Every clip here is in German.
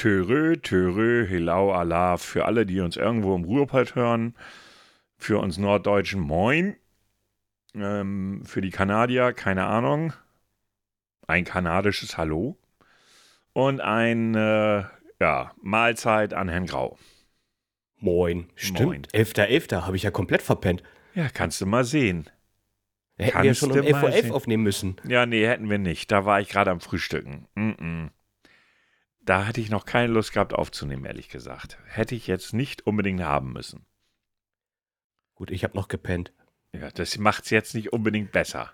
Törö, Törö, Hilau, Allah für alle, die uns irgendwo im Ruhrpott hören. Für uns Norddeutschen Moin. Ähm, für die Kanadier, keine Ahnung. Ein kanadisches Hallo. Und ein, äh, ja, Mahlzeit an Herrn Grau. Moin. Stimmt. 11.11. habe ich ja komplett verpennt. Ja, kannst du mal sehen. Hätten wir ja schon um 11.11 Uhr aufnehmen müssen. Ja, nee, hätten wir nicht. Da war ich gerade am Frühstücken. Mm -mm. Da hatte ich noch keine Lust gehabt aufzunehmen, ehrlich gesagt. Hätte ich jetzt nicht unbedingt haben müssen. Gut, ich habe noch gepennt. Ja, das macht es jetzt nicht unbedingt besser.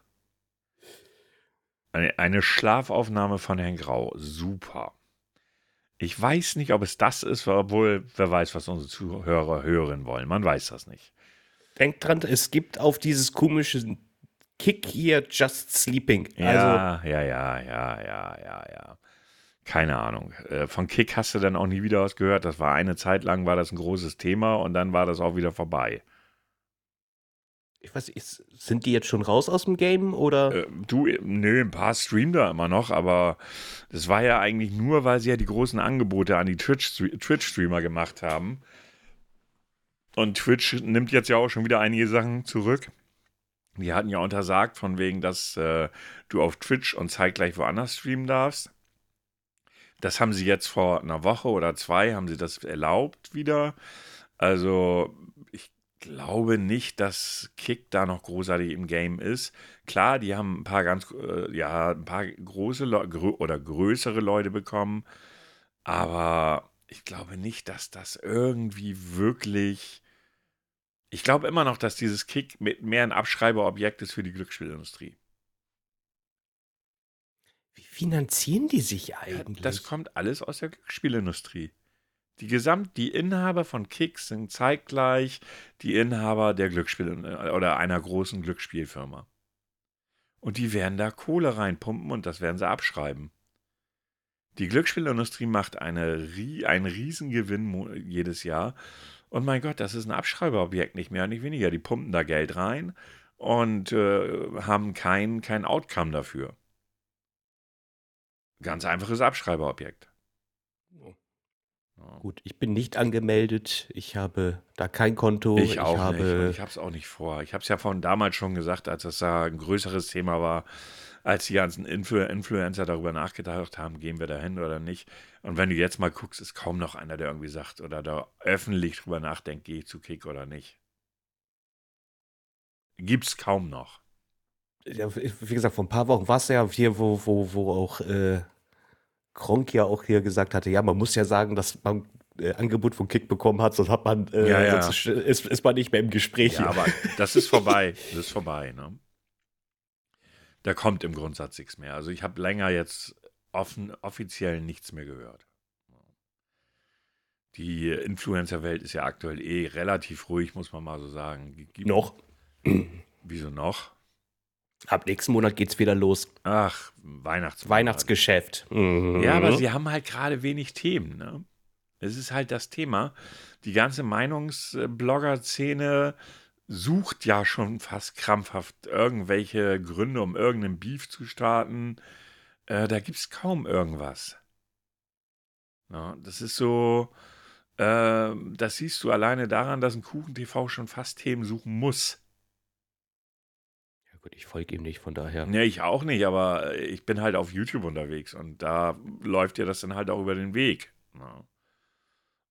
Eine, eine Schlafaufnahme von Herrn Grau. Super. Ich weiß nicht, ob es das ist, obwohl wer weiß, was unsere Zuhörer hören wollen. Man weiß das nicht. Denkt dran, es gibt auf dieses komische Kick hier Just Sleeping. Ja, also, ja, ja, ja, ja, ja, ja. Keine Ahnung. Äh, von Kick hast du dann auch nie wieder was gehört. Das war eine Zeit lang, war das ein großes Thema und dann war das auch wieder vorbei ich weiß nicht, sind die jetzt schon raus aus dem Game oder? Äh, du, nö, ein paar streamen da immer noch, aber das war ja eigentlich nur, weil sie ja die großen Angebote an die Twitch-Streamer gemacht haben. Und Twitch nimmt jetzt ja auch schon wieder einige Sachen zurück. Die hatten ja untersagt, von wegen, dass äh, du auf Twitch und zeitgleich woanders streamen darfst. Das haben sie jetzt vor einer Woche oder zwei, haben sie das erlaubt wieder. Also glaube nicht, dass Kick da noch großartig im Game ist. Klar, die haben ein paar ganz, äh, ja, ein paar große Le grö oder größere Leute bekommen, aber ich glaube nicht, dass das irgendwie wirklich. Ich glaube immer noch, dass dieses Kick mit mehr ein Abschreiberobjekt ist für die Glücksspielindustrie. Wie finanzieren die sich eigentlich? Ja, das kommt alles aus der Glücksspielindustrie. Die Gesamt, die Inhaber von Kicks sind zeitgleich die Inhaber der Glücksspiel oder einer großen Glücksspielfirma. Und die werden da Kohle reinpumpen und das werden sie abschreiben. Die Glücksspielindustrie macht eine, einen Riesengewinn jedes Jahr. Und mein Gott, das ist ein Abschreiberobjekt, nicht mehr, nicht weniger. Die pumpen da Geld rein und äh, haben kein, kein Outcome dafür. Ganz einfaches Abschreiberobjekt. Gut, ich bin nicht angemeldet. Ich habe da kein Konto. Ich, ich auch habe nicht. ich habe es auch nicht vor. Ich habe es ja von damals schon gesagt, als das da ein größeres Thema war, als die ganzen Influ Influencer darüber nachgedacht haben, gehen wir da hin oder nicht. Und wenn du jetzt mal guckst, ist kaum noch einer, der irgendwie sagt oder da öffentlich drüber nachdenkt, gehe ich zu Kick oder nicht. Gibt's kaum noch. Ja, wie gesagt, vor ein paar Wochen war es ja hier, wo, wo, wo auch äh, Kronk ja auch hier gesagt hatte, ja, man muss ja sagen, dass man äh, Angebot von Kick bekommen hat, sonst hat man, äh, ja, ja. Sonst ist, ist, man nicht mehr im Gespräch. Ja, aber das ist vorbei. Das ist vorbei, ne? Da kommt im Grundsatz nichts mehr. Also ich habe länger jetzt offen, offiziell nichts mehr gehört. Die Influencer-Welt ist ja aktuell eh relativ ruhig, muss man mal so sagen. Gibt, noch? Wieso noch? Ab nächsten Monat geht es wieder los. Ach, Weihnachts Weihnachtsgeschäft. Mhm. Ja, aber sie haben halt gerade wenig Themen. Ne? Es ist halt das Thema. Die ganze Meinungsblogger-Szene sucht ja schon fast krampfhaft irgendwelche Gründe, um irgendeinen Beef zu starten. Äh, da gibt es kaum irgendwas. Ja, das ist so, äh, das siehst du alleine daran, dass ein Kuchen-TV schon fast Themen suchen muss. Gut, ich folge ihm nicht, von daher. Nee, ich auch nicht, aber ich bin halt auf YouTube unterwegs und da läuft dir das dann halt auch über den Weg. Ne?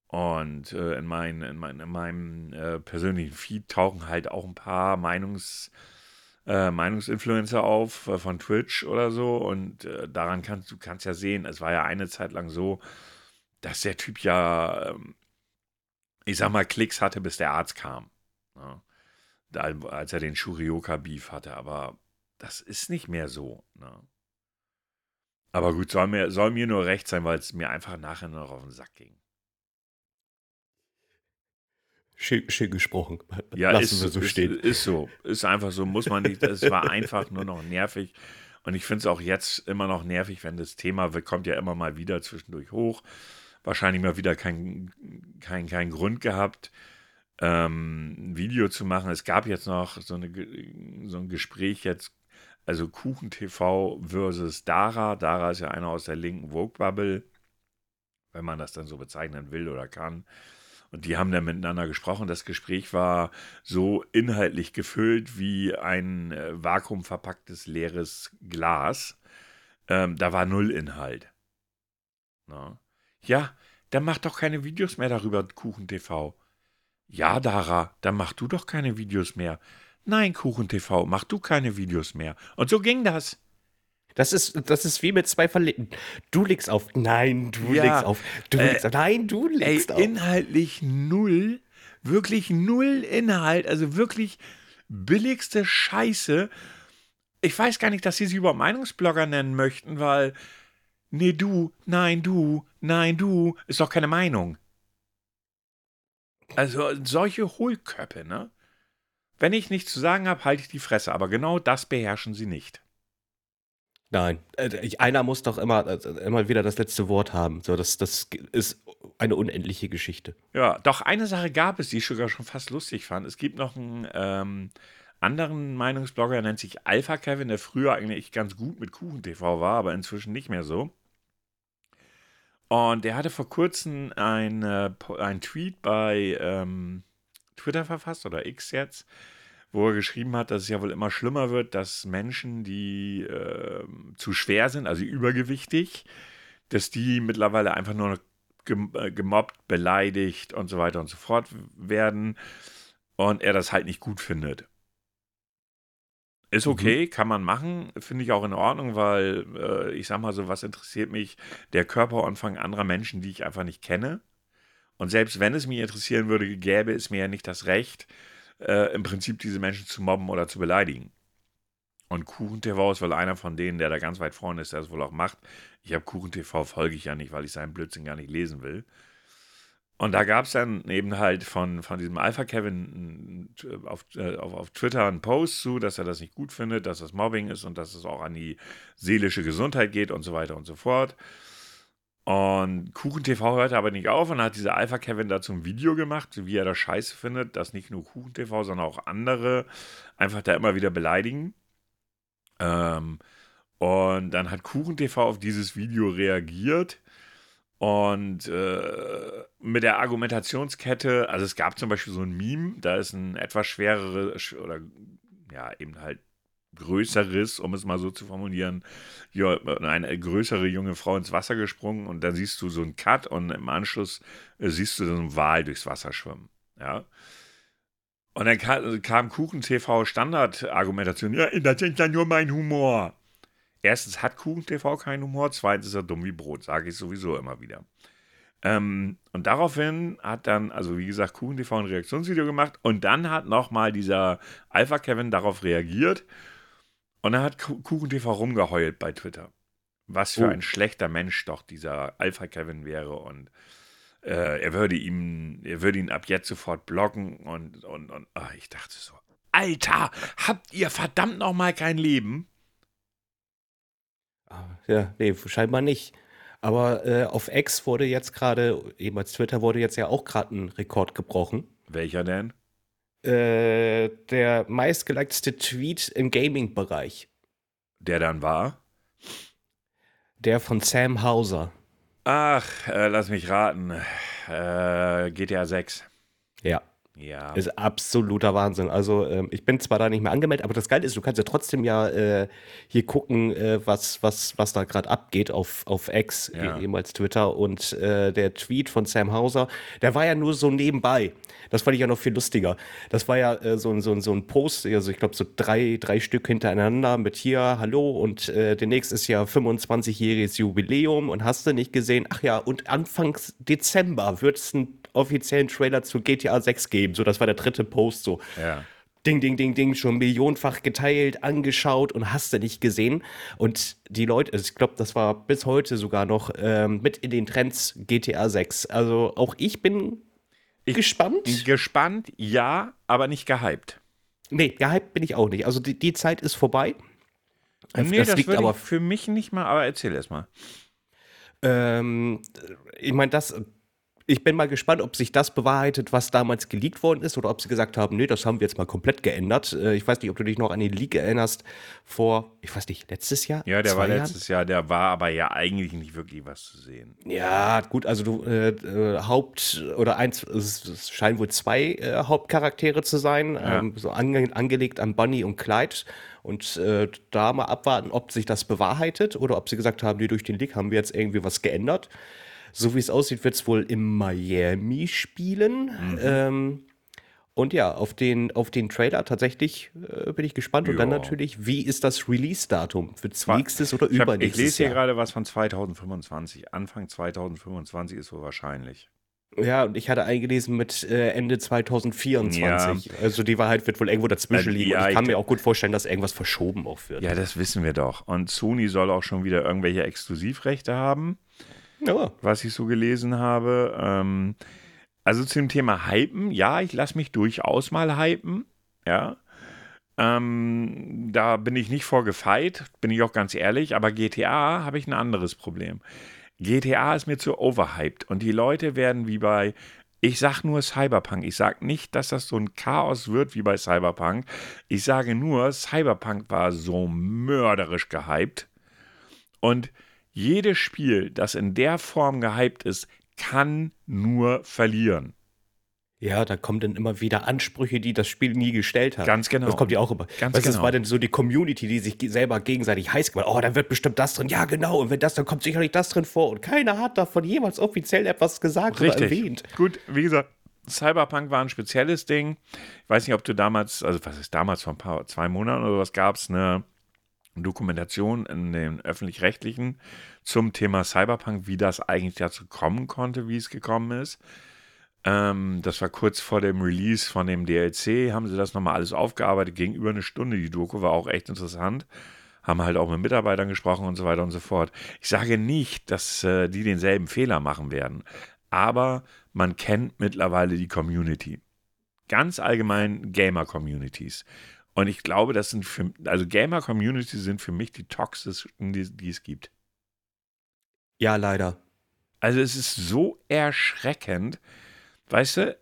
Und äh, in, mein, in, mein, in meinem äh, persönlichen Feed tauchen halt auch ein paar Meinungs, äh, Meinungsinfluencer auf äh, von Twitch oder so. Und äh, daran kannst du kannst ja sehen, es war ja eine Zeit lang so, dass der Typ ja, ähm, ich sag mal, Klicks hatte, bis der Arzt kam. Ja. Als er den Shurioka-Beef hatte, aber das ist nicht mehr so. Ne? Aber gut, soll mir, soll mir nur recht sein, weil es mir einfach nachher noch auf den Sack ging. Schön, schön gesprochen. Ja, Lassen ist, wir so ist, stehen. Ist so. Ist einfach so, muss man nicht. Es war einfach nur noch nervig. Und ich finde es auch jetzt immer noch nervig, wenn das Thema kommt ja immer mal wieder zwischendurch hoch. Wahrscheinlich mal wieder kein, kein, kein Grund gehabt ähm, Video zu machen. Es gab jetzt noch so, eine, so ein Gespräch jetzt, also Kuchen TV versus Dara. Dara ist ja einer aus der linken Vogue-Bubble. wenn man das dann so bezeichnen will oder kann. Und die haben dann miteinander gesprochen. Das Gespräch war so inhaltlich gefüllt wie ein äh, vakuumverpacktes leeres Glas. Ähm, da war null Inhalt. Na? Ja, dann mach doch keine Videos mehr darüber, Kuchen TV. Ja, Dara, dann mach du doch keine Videos mehr. Nein, Kuchen TV, mach du keine Videos mehr. Und so ging das. Das ist, das ist wie mit zwei Verliebten. Du legst auf. Nein, du ja, legst auf. Du äh, legst auf. Nein, du legst ey, auf. Inhaltlich null. Wirklich null Inhalt. Also wirklich billigste Scheiße. Ich weiß gar nicht, dass sie sich überhaupt Meinungsblogger nennen möchten, weil. Nee, du, nein, du, nein, du, ist doch keine Meinung. Also solche Hohlköpfe, ne? Wenn ich nichts zu sagen habe, halte ich die Fresse, aber genau das beherrschen sie nicht. Nein, äh, einer muss doch immer, äh, immer wieder das letzte Wort haben. So, das, das ist eine unendliche Geschichte. Ja, doch eine Sache gab es, die ich sogar schon fast lustig fand. Es gibt noch einen ähm, anderen Meinungsblogger, der nennt sich Alpha Kevin, der früher eigentlich ganz gut mit KuchenTV war, aber inzwischen nicht mehr so. Und der hatte vor kurzem ein, äh, Tweet bei ähm, Twitter verfasst oder X jetzt, wo er geschrieben hat, dass es ja wohl immer schlimmer wird, dass Menschen, die äh, zu schwer sind, also übergewichtig, dass die mittlerweile einfach nur äh, gemobbt, beleidigt und so weiter und so fort werden und er das halt nicht gut findet. Ist okay, mhm. kann man machen, finde ich auch in Ordnung, weil äh, ich sag mal so, was interessiert mich der Körperumfang anderer Menschen, die ich einfach nicht kenne? Und selbst wenn es mich interessieren würde, gäbe es mir ja nicht das Recht, äh, im Prinzip diese Menschen zu mobben oder zu beleidigen. Und KuchenTV ist wohl einer von denen, der da ganz weit vorne ist, der es wohl auch macht. Ich habe KuchenTV folge ich ja nicht, weil ich seinen Blödsinn gar nicht lesen will. Und da gab es dann eben halt von, von diesem Alpha Kevin auf, äh, auf, auf Twitter einen Post zu, dass er das nicht gut findet, dass das Mobbing ist und dass es auch an die seelische Gesundheit geht und so weiter und so fort. Und KuchenTV hörte aber nicht auf und hat dieser Alpha Kevin dazu ein Video gemacht, wie er das scheiße findet, dass nicht nur KuchenTV, sondern auch andere einfach da immer wieder beleidigen. Ähm, und dann hat KuchenTV auf dieses Video reagiert und äh, mit der Argumentationskette, also es gab zum Beispiel so ein Meme, da ist ein etwas schwerere oder ja, eben halt größeres, um es mal so zu formulieren, eine größere junge Frau ins Wasser gesprungen und dann siehst du so einen Cut und im Anschluss äh, siehst du so einen Wal durchs Wasser schwimmen. Ja. Und dann kam, kam Kuchen TV Standardargumentation, ja, das ist ja nur mein Humor. Erstens hat Kuchen TV keinen Humor, zweitens ist er dumm wie Brot, sage ich sowieso immer wieder. Ähm, und daraufhin hat dann, also wie gesagt, Kuchen TV ein Reaktionsvideo gemacht und dann hat nochmal dieser Alpha Kevin darauf reagiert und dann hat Kuchen TV rumgeheult bei Twitter. Was für oh. ein schlechter Mensch doch dieser Alpha Kevin wäre und äh, er würde ihm, er würde ihn ab jetzt sofort blocken und, und, und ach, ich dachte so, Alter, habt ihr verdammt nochmal kein Leben? Ah, ja, nee, scheinbar nicht. Aber äh, auf X wurde jetzt gerade, eben als Twitter wurde jetzt ja auch gerade ein Rekord gebrochen. Welcher denn? Äh, der meistgelikte Tweet im Gaming-Bereich. Der dann war? Der von Sam Hauser. Ach, äh, lass mich raten. Äh, GTA 6. Ja. Ja. Ist absoluter Wahnsinn. Also ähm, ich bin zwar da nicht mehr angemeldet, aber das Geile ist, du kannst ja trotzdem ja äh, hier gucken, äh, was, was, was da gerade abgeht auf, auf X, ja. ehemals Twitter. Und äh, der Tweet von Sam Hauser, der war ja nur so nebenbei. Das fand ich ja noch viel lustiger. Das war ja äh, so, so, so ein Post, also ich glaube so drei, drei Stück hintereinander mit hier, hallo und äh, demnächst ist ja 25-jähriges Jubiläum und hast du nicht gesehen, ach ja, und Anfangs Dezember wird es einen offiziellen Trailer zu GTA 6 geben. So, das war der dritte Post so. Ja. Ding, ding, ding, ding, schon millionenfach geteilt, angeschaut und hast du nicht gesehen. Und die Leute, also ich glaube, das war bis heute sogar noch ähm, mit in den Trends GTA 6. Also auch ich bin ich, gespannt. Gespannt, ja, aber nicht gehypt. Nee, gehypt bin ich auch nicht. Also die, die Zeit ist vorbei. Nee, das, das liegt aber für mich nicht mal, aber erzähl erst mal. Ähm, ich meine, das ich bin mal gespannt, ob sich das bewahrheitet, was damals geleakt worden ist, oder ob sie gesagt haben, nee, das haben wir jetzt mal komplett geändert. Äh, ich weiß nicht, ob du dich noch an den Leak erinnerst vor, ich weiß nicht, letztes Jahr? Ja, der war letztes Jahr, der war aber ja eigentlich nicht wirklich was zu sehen. Ja, gut, also du äh, äh Haupt oder eins, es scheinen wohl zwei äh, Hauptcharaktere zu sein, ja. ähm, so ange angelegt an Bunny und Clyde. Und äh, da mal abwarten, ob sich das bewahrheitet oder ob sie gesagt haben, nee, durch den Leak haben wir jetzt irgendwie was geändert. So wie es aussieht, wird es wohl in Miami spielen. Mhm. Ähm, und ja, auf den, auf den Trailer tatsächlich äh, bin ich gespannt. Und dann natürlich, wie ist das Release-Datum? Wird es nächstes oder ich übernächstes hab, Ich lese hier gerade was von 2025. Anfang 2025 ist wohl wahrscheinlich. Ja, und ich hatte eingelesen mit äh, Ende 2024. Ja. Also die Wahrheit wird wohl irgendwo dazwischen liegen. Ja, und ich kann ich mir auch gut vorstellen, dass irgendwas verschoben auch wird. Ja, das wissen wir doch. Und Sony soll auch schon wieder irgendwelche Exklusivrechte haben ja. was ich so gelesen habe. Ähm, also zum Thema Hypen, ja, ich lasse mich durchaus mal hypen, ja. Ähm, da bin ich nicht vorgefeit, bin ich auch ganz ehrlich, aber GTA habe ich ein anderes Problem. GTA ist mir zu overhyped und die Leute werden wie bei, ich sag nur Cyberpunk, ich sag nicht, dass das so ein Chaos wird wie bei Cyberpunk. Ich sage nur, Cyberpunk war so mörderisch gehypt und jedes Spiel, das in der Form gehypt ist, kann nur verlieren. Ja, da kommen dann immer wieder Ansprüche, die das Spiel nie gestellt hat. Ganz genau. Das kommt ja auch immer. Ganz Was genau. Das war denn so die Community, die sich selber gegenseitig heiß gemacht Oh, dann wird bestimmt das drin. Ja, genau. Und wenn das, dann kommt sicherlich das drin vor. Und keiner hat davon jemals offiziell etwas gesagt Richtig. oder erwähnt. Gut, wie gesagt, Cyberpunk war ein spezielles Ding. Ich weiß nicht, ob du damals, also was ist damals, vor ein paar, zwei Monaten oder was gab es, eine Dokumentation in den öffentlich-rechtlichen zum Thema Cyberpunk, wie das eigentlich dazu kommen konnte, wie es gekommen ist. Ähm, das war kurz vor dem Release von dem DLC, haben sie das nochmal alles aufgearbeitet, gegenüber eine Stunde. Die Doku war auch echt interessant. Haben halt auch mit Mitarbeitern gesprochen und so weiter und so fort. Ich sage nicht, dass äh, die denselben Fehler machen werden, aber man kennt mittlerweile die Community. Ganz allgemein Gamer-Communities. Und ich glaube, das sind für, also Gamer-Community sind für mich die toxischsten, die, die es gibt. Ja, leider. Also es ist so erschreckend, weißt du,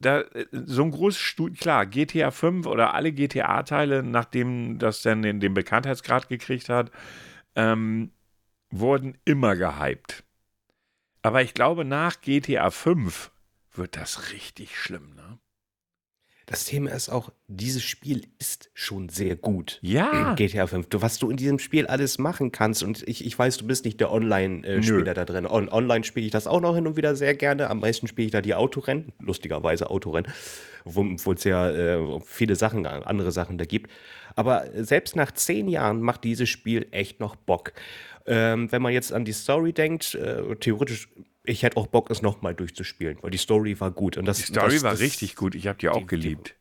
da, so ein großes Studio, klar, GTA 5 oder alle GTA-Teile, nachdem das dann den, den Bekanntheitsgrad gekriegt hat, ähm, wurden immer gehypt. Aber ich glaube, nach GTA 5 wird das richtig schlimm, ne? Das Thema ist auch, dieses Spiel ist schon sehr gut. Ja. GTA 5. Du, was du in diesem Spiel alles machen kannst. Und ich, ich weiß, du bist nicht der Online-Spieler da drin. On Online spiele ich das auch noch hin und wieder sehr gerne. Am meisten spiele ich da die Autorennen. Lustigerweise Autorennen. Obwohl es ja äh, viele Sachen, andere Sachen da gibt. Aber selbst nach zehn Jahren macht dieses Spiel echt noch Bock. Ähm, wenn man jetzt an die Story denkt, äh, theoretisch ich hätte auch Bock, es nochmal durchzuspielen, weil die Story war gut. Und das, die Story das, war das, richtig gut. Ich habe die auch die, geliebt.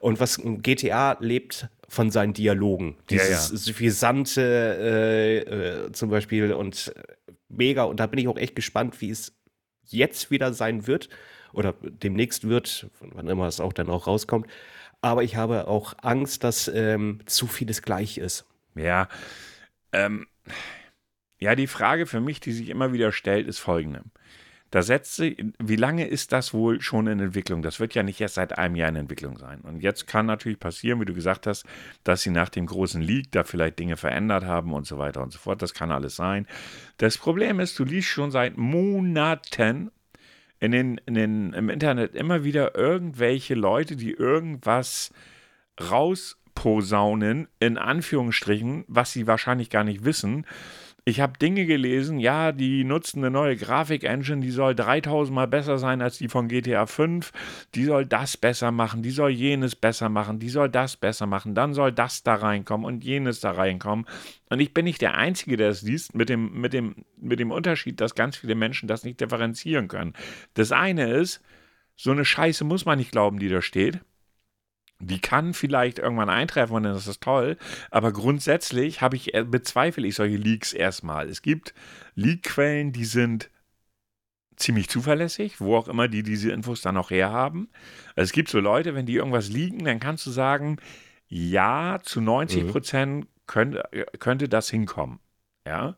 Und was GTA lebt von seinen Dialogen. Dieses ja, ja. suffisante äh, äh, zum Beispiel und äh, mega. Und da bin ich auch echt gespannt, wie es jetzt wieder sein wird oder demnächst wird, wann immer es auch dann auch rauskommt. Aber ich habe auch Angst, dass ähm, zu vieles gleich ist. Ja, ähm, ja, die Frage für mich, die sich immer wieder stellt, ist folgende. Da setzt sie, wie lange ist das wohl schon in Entwicklung? Das wird ja nicht erst seit einem Jahr in Entwicklung sein. Und jetzt kann natürlich passieren, wie du gesagt hast, dass sie nach dem großen Leak da vielleicht Dinge verändert haben und so weiter und so fort. Das kann alles sein. Das Problem ist, du liest schon seit Monaten in den, in den, im Internet immer wieder irgendwelche Leute, die irgendwas rausposaunen, in Anführungsstrichen, was sie wahrscheinlich gar nicht wissen ich habe Dinge gelesen, ja, die nutzen eine neue Grafik-Engine, die soll 3000 Mal besser sein als die von GTA 5, die soll das besser machen, die soll jenes besser machen, die soll das besser machen, dann soll das da reinkommen und jenes da reinkommen. Und ich bin nicht der Einzige, der es liest, mit dem, mit, dem, mit dem Unterschied, dass ganz viele Menschen das nicht differenzieren können. Das eine ist, so eine Scheiße muss man nicht glauben, die da steht. Die kann vielleicht irgendwann eintreffen und dann ist das toll, aber grundsätzlich habe ich, äh, bezweifle ich solche Leaks erstmal. Es gibt Leak-Quellen, die sind ziemlich zuverlässig, wo auch immer die diese Infos dann auch herhaben. Also es gibt so Leute, wenn die irgendwas liegen, dann kannst du sagen, ja, zu 90 mhm. Prozent mhm. könnte, könnte das hinkommen. Ja.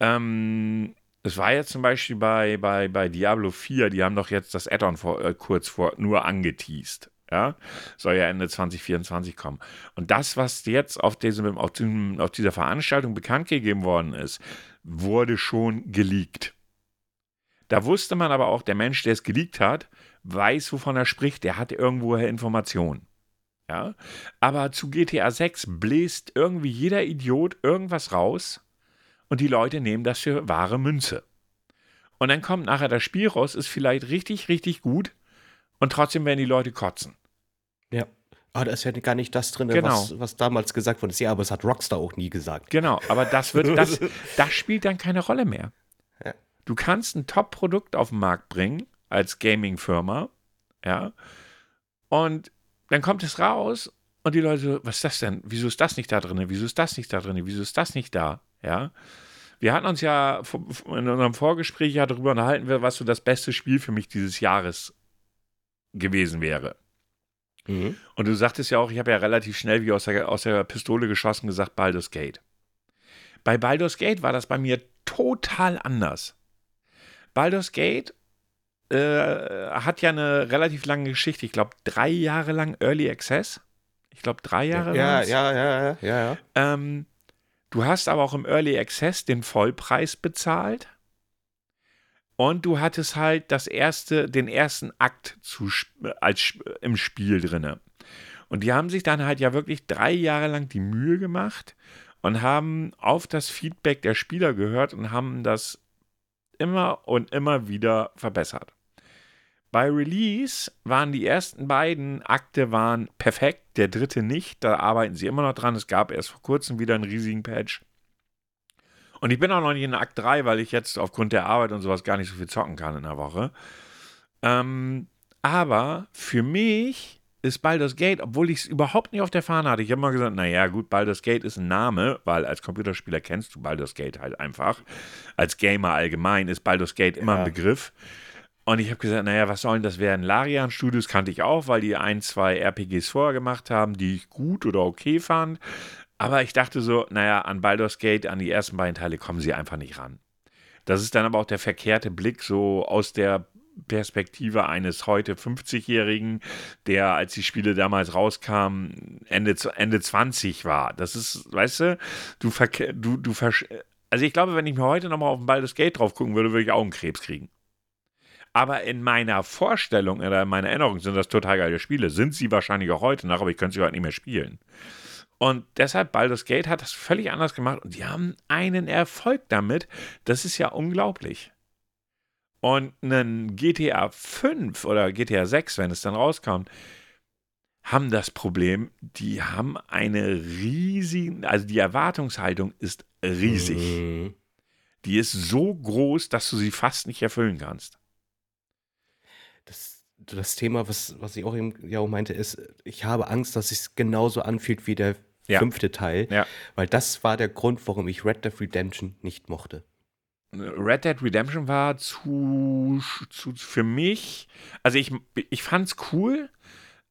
Ähm, Es war jetzt zum Beispiel bei, bei, bei Diablo 4, die haben doch jetzt das Add-on äh, kurz vor nur angeteased. Ja, soll ja Ende 2024 kommen. Und das, was jetzt auf, diesem, auf, diesem, auf dieser Veranstaltung bekannt gegeben worden ist, wurde schon geleakt. Da wusste man aber auch, der Mensch, der es geleakt hat, weiß, wovon er spricht. Der hat irgendwoher Informationen. Ja, aber zu GTA 6 bläst irgendwie jeder Idiot irgendwas raus und die Leute nehmen das für wahre Münze. Und dann kommt nachher das Spiel raus, ist vielleicht richtig, richtig gut und trotzdem werden die Leute kotzen. Ja. Aber da ist ja gar nicht das drin, Genau. was, was damals gesagt wurde. Ja, aber es hat Rockstar auch nie gesagt. Genau, aber das wird, das, das spielt dann keine Rolle mehr. Ja. Du kannst ein Top-Produkt auf den Markt bringen als Gaming-Firma, ja, und dann kommt es raus und die Leute, so, was ist das denn? Wieso ist das nicht da drin? Wieso ist das nicht da drin? Wieso ist das nicht da? Ja. Wir hatten uns ja in unserem Vorgespräch ja darüber unterhalten, was so das beste Spiel für mich dieses Jahres gewesen wäre. Mhm. Und du sagtest ja auch, ich habe ja relativ schnell wie aus der, aus der Pistole geschossen gesagt, Baldur's Gate. Bei Baldur's Gate war das bei mir total anders. Baldur's Gate äh, hat ja eine relativ lange Geschichte. Ich glaube, drei Jahre lang Early Access. Ich glaube, drei Jahre Ja, war's. ja, ja, ja, ja, ja. Ähm, du hast aber auch im Early Access den Vollpreis bezahlt. Und du hattest halt das erste, den ersten Akt zu, als, im Spiel drinne. Und die haben sich dann halt ja wirklich drei Jahre lang die Mühe gemacht und haben auf das Feedback der Spieler gehört und haben das immer und immer wieder verbessert. Bei Release waren die ersten beiden Akte waren perfekt, der dritte nicht. Da arbeiten sie immer noch dran. Es gab erst vor kurzem wieder einen riesigen Patch. Und ich bin auch noch nicht in Akt 3, weil ich jetzt aufgrund der Arbeit und sowas gar nicht so viel zocken kann in der Woche. Ähm, aber für mich ist Baldur's Gate, obwohl ich es überhaupt nicht auf der Fahne hatte, ich habe mal gesagt, naja, gut, Baldur's Gate ist ein Name, weil als Computerspieler kennst du Baldur's Gate halt einfach. Als Gamer allgemein ist Baldur's Gate immer Ja. ein Begriff. Und ich habe gesagt, naja, was sollen das werden? Larian Studios kannte ich auch, weil die ein, zwei RPGs vorher gemacht haben, die ich gut oder okay fand. Aber ich dachte so, naja, an Baldur's Gate, an die ersten beiden Teile kommen sie einfach nicht ran. Das ist dann aber auch der verkehrte Blick so aus der Perspektive eines heute 50-Jährigen, der, als die Spiele damals rauskamen, Ende, Ende 20 war. Das ist, weißt du, du, du, du also ich glaube, wenn ich mir heute nochmal auf ein Baldur's Gate drauf gucken würde, würde ich Augenkrebs kriegen. Aber in meiner Vorstellung oder in meiner Erinnerung sind das total geile Spiele. Sind sie wahrscheinlich auch heute noch, aber ich könnte sie heute nicht mehr spielen. Und deshalb, Baldur's Gate hat das völlig anders gemacht und die haben einen Erfolg damit. Das ist ja unglaublich. Und ein GTA 5 oder GTA 6, wenn es dann rauskommt, haben das Problem, die haben eine riesige, also die Erwartungshaltung ist riesig. Mhm. Die ist so groß, dass du sie fast nicht erfüllen kannst. Das, das Thema, was, was ich auch eben ja auch meinte, ist, ich habe Angst, dass es genauso anfühlt wie der Ja. fünfte Teil, Ja. weil das war der Grund, warum ich Red Dead Redemption nicht mochte. Red Dead Redemption war zu, zu für mich, also ich, ich fand's cool,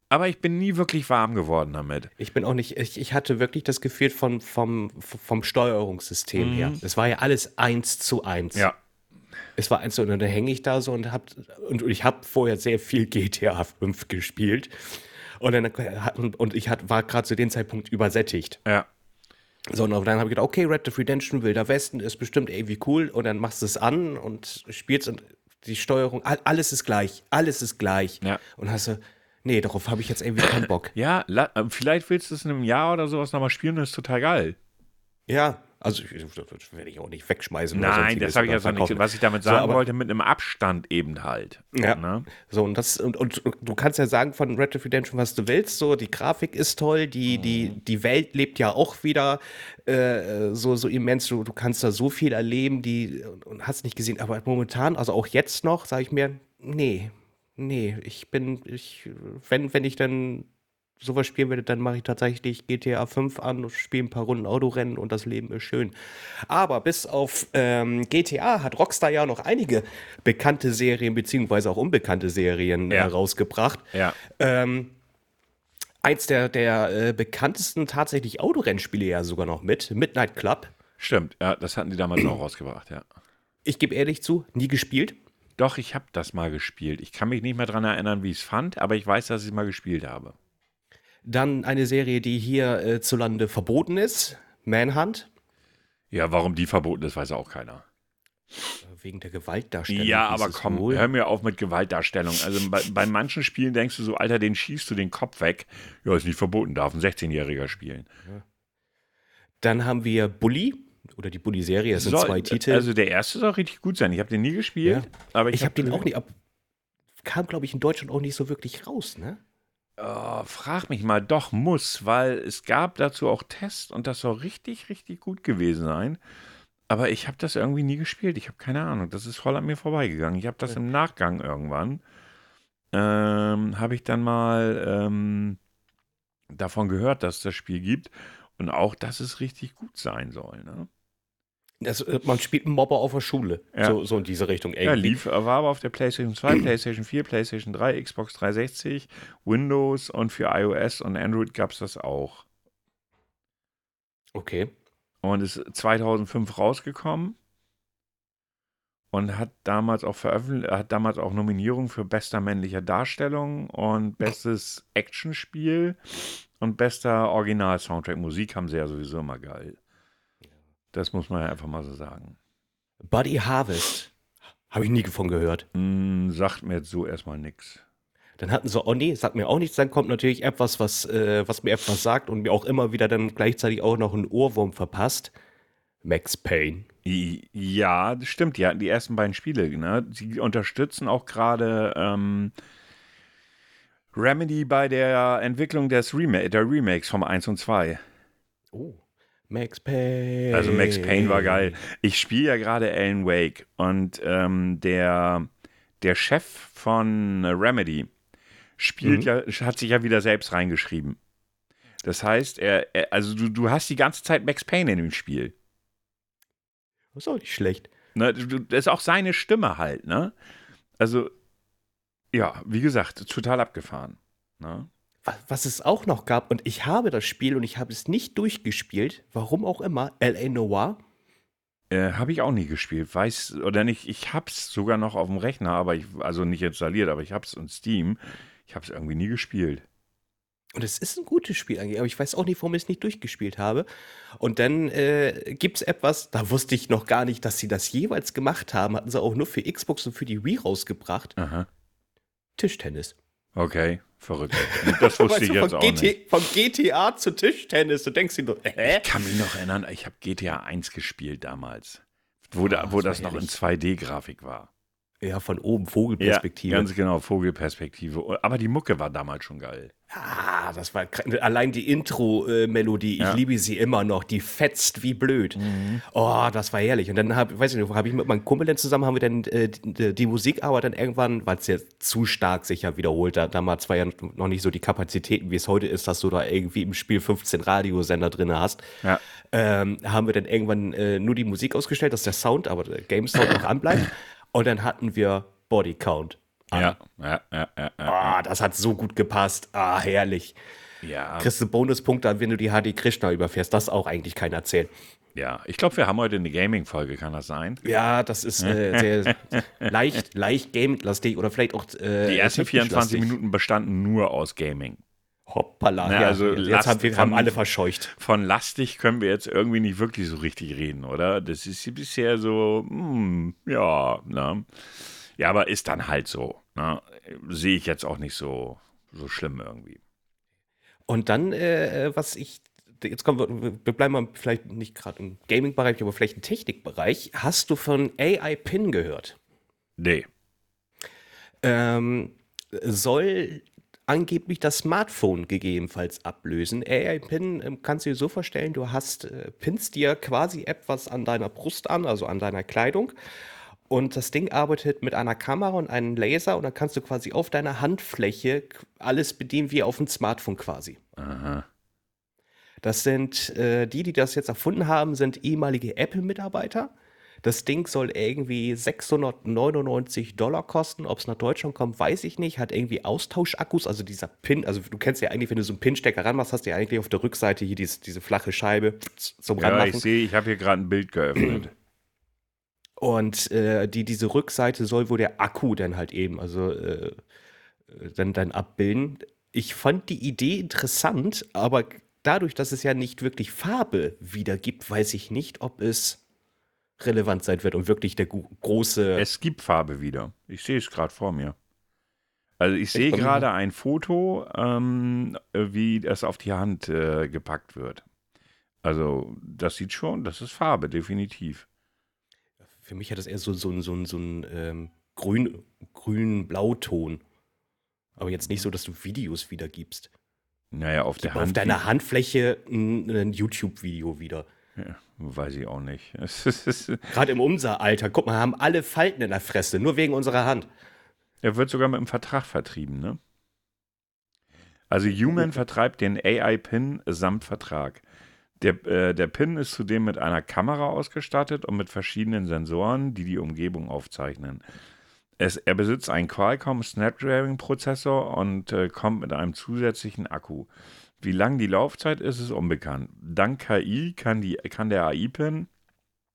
aber ich bin nie wirklich warm geworden damit. Ich bin auch nicht, ich, ich hatte wirklich das Gefühl von, vom, vom Steuerungssystem Mhm. her. Es war ja alles eins zu eins. Es war eins zu eins und dann hänge ich da so und hab, und ich habe vorher sehr viel GTA 5 gespielt. Und, dann, und ich hat, war gerade zu dem Zeitpunkt übersättigt. ja. So, und dann habe ich gedacht, okay, Red Dead Redemption, Wilder Westen ist bestimmt irgendwie cool. Und dann machst du es an und spielst und die Steuerung, all- alles ist gleich, alles ist gleich. Ja. Und hast du, nee, darauf habe ich jetzt irgendwie keinen Bock. Ja, äh, vielleicht willst du es in einem Jahr oder sowas nochmal spielen, das ist total geil. Ja, also ich- das werde ich auch nicht wegschmeißen. Nein, das habe ich jetzt noch nicht. Was ich damit So, sagen aber- wollte, mit einem Abstand eben halt. Ja. Ne? So, und das, und, und du kannst ja sagen von Red Dead Redemption, was du willst. So, die Grafik ist toll, die, die, Mhm. die Welt lebt ja auch wieder äh, so, so immens. Du, du kannst da so viel erleben, die und, und hast nicht gesehen. Aber momentan, also auch jetzt noch, sage ich mir, nee, nee, ich bin, ich, wenn, wenn ich dann sowas spielen werde, dann mache ich tatsächlich GTA 5 an und spiele ein paar Runden Autorennen und das Leben ist schön. Aber bis auf ähm, GTA hat Rockstar ja noch einige bekannte Serien beziehungsweise auch unbekannte Serien Ja. äh, rausgebracht. Ja. Ähm, eins der, der äh, bekanntesten tatsächlich Autorennspiele ja sogar noch mit, Midnight Club. Stimmt, ja, das hatten die damals auch rausgebracht, ja. Ich gebe ehrlich zu, nie gespielt. Doch, ich habe das mal gespielt. Ich kann mich nicht mehr daran erinnern, wie ich es fand, aber ich weiß, dass ich es mal gespielt habe. Dann eine Serie, die hier äh, zu Lande verboten ist, Manhunt. Ja, warum die verboten ist, weiß auch keiner. Wegen der Gewaltdarstellung. Ja, aber komm, wohl. hör mir auf mit Gewaltdarstellung. Also bei, bei, manchen Spielen denkst du so, Alter, den schießt du den Kopf weg. Ja, ist nicht verboten, darf ein 16-Jähriger spielen. Ja. Dann haben wir Bully oder die Bully-Serie. Das sind zwei Titel. Also der erste soll richtig gut sein. Ich habe den nie gespielt. Ja. Aber ich, ich habe hab den auch nicht. Ab, kam, glaube ich, in Deutschland auch nicht so wirklich raus, ne? Oh, frag mich mal, doch muss, weil es gab dazu auch Tests und das soll richtig, richtig gut gewesen sein. Aber ich habe das irgendwie nie gespielt. Ich habe keine Ahnung. Das ist voll an mir vorbeigegangen. Ich habe das im Nachgang irgendwann. Ähm, habe ich dann mal ähm, davon gehört, dass es das Spiel gibt und auch, dass es richtig gut sein soll. Ne? Das, äh, man spielt einen Mobber auf der Schule. Ja. So, so in diese Richtung. Irgendwie. Ja, lief, war aber auf der PlayStation 2, PlayStation 4, PlayStation 3, Xbox 360, Windows und für iOS und Android gab es das auch. Okay. Und ist 2005 rausgekommen und hat damals auch veröffentlicht, hat damals auch Nominierungen für bester männlicher Darstellung und bestes Actionspiel und bester Original-Soundtrack. Musik haben sie ja sowieso immer geil. Das muss man ja einfach mal so sagen. Buddy Harvest. Habe ich nie davon gehört. Mm, sagt mir jetzt so erstmal nichts. Dann hatten sie, oh nee, sagt mir auch nichts. Dann kommt natürlich etwas, was, äh, was mir etwas sagt und mir auch immer wieder dann gleichzeitig auch noch einen Ohrwurm verpasst. Max Payne. Ja, das stimmt. Die hatten die ersten beiden Spiele. Ne? Sie unterstützen auch gerade ähm, Remedy bei der Entwicklung des Rema der Remakes vom 1 und 2. Oh. Max Payne. Also Max Payne war geil. Ich spiele ja gerade Alan Wake und ähm, der, der Chef von Remedy spielt mhm. ja, hat sich ja wieder selbst reingeschrieben. Das heißt, er, er, also du, du hast die ganze Zeit Max Payne in dem Spiel. Ist auch nicht schlecht. Ne, das ist auch seine Stimme halt, ne? Also, ja, wie gesagt, total abgefahren. Ne? Was es auch noch gab, und ich habe das Spiel und ich habe es nicht durchgespielt, warum auch immer, L.A. Noir. Äh, habe ich auch nie gespielt, weiß oder nicht. Ich habe es sogar noch auf dem Rechner, aber ich, also nicht installiert, aber ich habe es in Steam. Ich habe es irgendwie nie gespielt. Und es ist ein gutes Spiel eigentlich, aber ich weiß auch nicht, warum ich es nicht durchgespielt habe. Und dann äh, gibt es etwas, da wusste ich noch gar nicht, dass sie das jeweils gemacht haben. Hatten sie auch nur für Xbox und für die Wii rausgebracht. Aha. Tischtennis. Okay. Verrückt. Das wusste ich jetzt auch GT, nicht. Von GTA zu Tischtennis, du denkst dir nur, hä? Ich kann mich noch erinnern, ich habe GTA 1 gespielt damals, wo, da, wo das, das noch in 2D-Grafik war. Ja, von oben, Vogelperspektive. Ja, ganz genau, Vogelperspektive. Aber die Mucke war damals schon geil. Ah, das war allein die Intro-Melodie, ja. ich liebe sie immer noch, die fetzt wie blöd. Mhm. Oh, das war herrlich. Und dann habe weiß ich nicht, habe ich mit meinem Kumpel dann zusammen, haben wir dann äh, die, die, Musik aber dann irgendwann, weil es ja zu stark sich ja wiederholt, da, damals war ja noch nicht so die Kapazitäten, wie es heute ist, dass du da irgendwie im Spiel 15 Radiosender drin hast. Ja. Ähm, haben wir dann irgendwann äh, nur die Musik ausgestellt, dass der Sound, aber der Game Sound noch anbleibt. Und dann hatten wir Body Count. Ja, ja, ja, ja, ja. Oh, das hat so gut gepasst. Ah, herrlich. Ja. Kriegst du Bonuspunkte, wenn du die HD Krishna überfährst. Das auch eigentlich keiner erzählt. Ja, ich glaube, wir haben heute eine Gaming-Folge, kann das sein? Ja, das ist äh, sehr leicht, leicht gaming-lastig oder vielleicht auch. Äh, die ersten 24 Minuten bestanden nur aus Gaming. Hoppala. Ja, also jetzt Last, haben wir von, haben alle verscheucht. Von lastig können wir jetzt irgendwie nicht wirklich so richtig reden, oder? Das ist bisher so, hm, ja, ne? Ja, aber ist dann halt so. Ne? Sehe ich jetzt auch nicht so, so schlimm irgendwie. Und dann, äh, was ich, jetzt kommen wir, wir bleiben mal vielleicht nicht gerade im Gaming-Bereich, aber vielleicht im Technikbereich. Hast du von AI Pin gehört? Nee. Ähm, soll angeblich das Smartphone gegebenenfalls ablösen. AI-Pin ähm, kannst du dir so vorstellen, du hast, äh, pinst dir quasi etwas an deiner Brust an, also an deiner Kleidung. Und das Ding arbeitet mit einer Kamera und einem Laser und dann kannst du quasi auf deiner Handfläche alles bedienen wie auf dem Smartphone quasi. Aha. Das sind, äh, die, die das jetzt erfunden haben, sind ehemalige Apple-Mitarbeiter das Ding soll irgendwie 699 Dollar kosten. Ob es nach Deutschland kommt, weiß ich nicht. Hat irgendwie Austauschakkus, also dieser Pin. Also du kennst ja eigentlich, wenn du so einen Pinstecker ranmachst, hast du ja eigentlich auf der Rückseite hier diese, diese flache Scheibe zum ja, Ranmachen. ich sehe, ich habe hier gerade ein Bild geöffnet. Und äh, die, diese Rückseite soll wohl der Akku dann halt eben, also äh, dann, dann abbilden. Ich fand die Idee interessant, aber dadurch, dass es ja nicht wirklich Farbe wiedergibt, weiß ich nicht, ob es relevant sein wird und wirklich der große. Es gibt Farbe wieder. Ich sehe es gerade vor mir. Also ich sehe gerade ein Foto, ähm, wie das auf die Hand äh, gepackt wird. Also das sieht schon, das ist Farbe, definitiv. Für mich hat das eher so, so, so, so einen ähm, grün, grünen Blauton. Aber jetzt nicht so, dass du Videos wiedergibst. Naja, auf der Hand. Auf deiner Handfläche ein, ein YouTube-Video wieder. Ja, weiß ich auch nicht. Gerade im unser Alter, guck mal, haben alle Falten in der Fresse, nur wegen unserer Hand. Er wird sogar mit einem Vertrag vertrieben, ne? Also Human vertreibt den AI-Pin samt Vertrag. Der, äh, der Pin ist zudem mit einer Kamera ausgestattet und mit verschiedenen Sensoren, die die Umgebung aufzeichnen. Es, er besitzt einen Qualcomm Snapdragon-Prozessor und äh, kommt mit einem zusätzlichen Akku. Wie lang die Laufzeit ist, ist unbekannt. Dank KI kann, die, kann der AI-Pin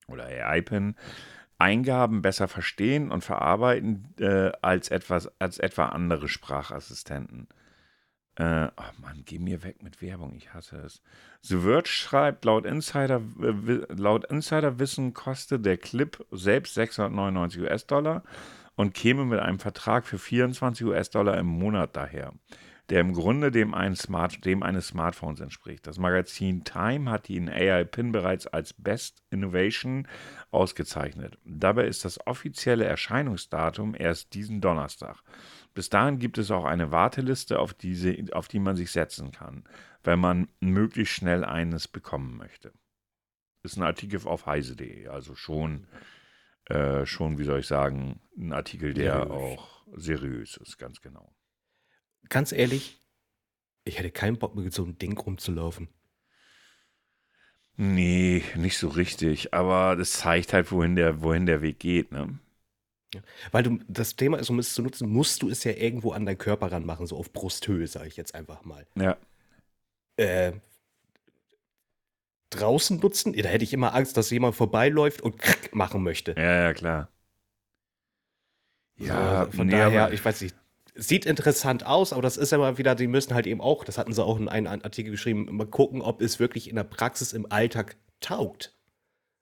oder AI-Pin Eingaben besser verstehen und verarbeiten äh, als, etwas, als etwa andere Sprachassistenten. Äh, oh Mann, geh mir weg mit Werbung, ich hasse es. The Verge schreibt, laut Insider, äh, laut Insiderwissen kostet der Clip selbst 699 US-Dollar und käme mit einem Vertrag für 24 US-Dollar im Monat daher der im Grunde dem, Smart, dem eines Smartphones entspricht. Das Magazin Time hat ihn AI-Pin bereits als Best Innovation ausgezeichnet. Dabei ist das offizielle Erscheinungsdatum erst diesen Donnerstag. Bis dahin gibt es auch eine Warteliste, auf, diese, auf die man sich setzen kann, wenn man möglichst schnell eines bekommen möchte. Ist ein Artikel auf heise.de, also schon, äh, schon, wie soll ich sagen, ein Artikel, der auch seriös ist, ganz genau ganz ehrlich, ich hätte keinen Bock mit so einem Ding rumzulaufen. Nee, nicht so richtig. Aber das zeigt halt, wohin der, wohin der Weg geht, ne? Ja. Weil du, das Thema ist, um es zu nutzen, musst du es ja irgendwo an deinen Körper ranmachen, so auf Brusthöhe, sage ich jetzt einfach mal. Ja. Äh, draußen nutzen, da hätte ich immer Angst, dass jemand vorbeiläuft und machen möchte. Ja, ja, klar. Ja, von nee, daher, ich weiß nicht, sieht interessant aus, aber das ist ja mal wieder, die müssen halt eben auch, das hatten sie auch in einem Artikel geschrieben, mal gucken, ob es wirklich in der Praxis im Alltag taugt.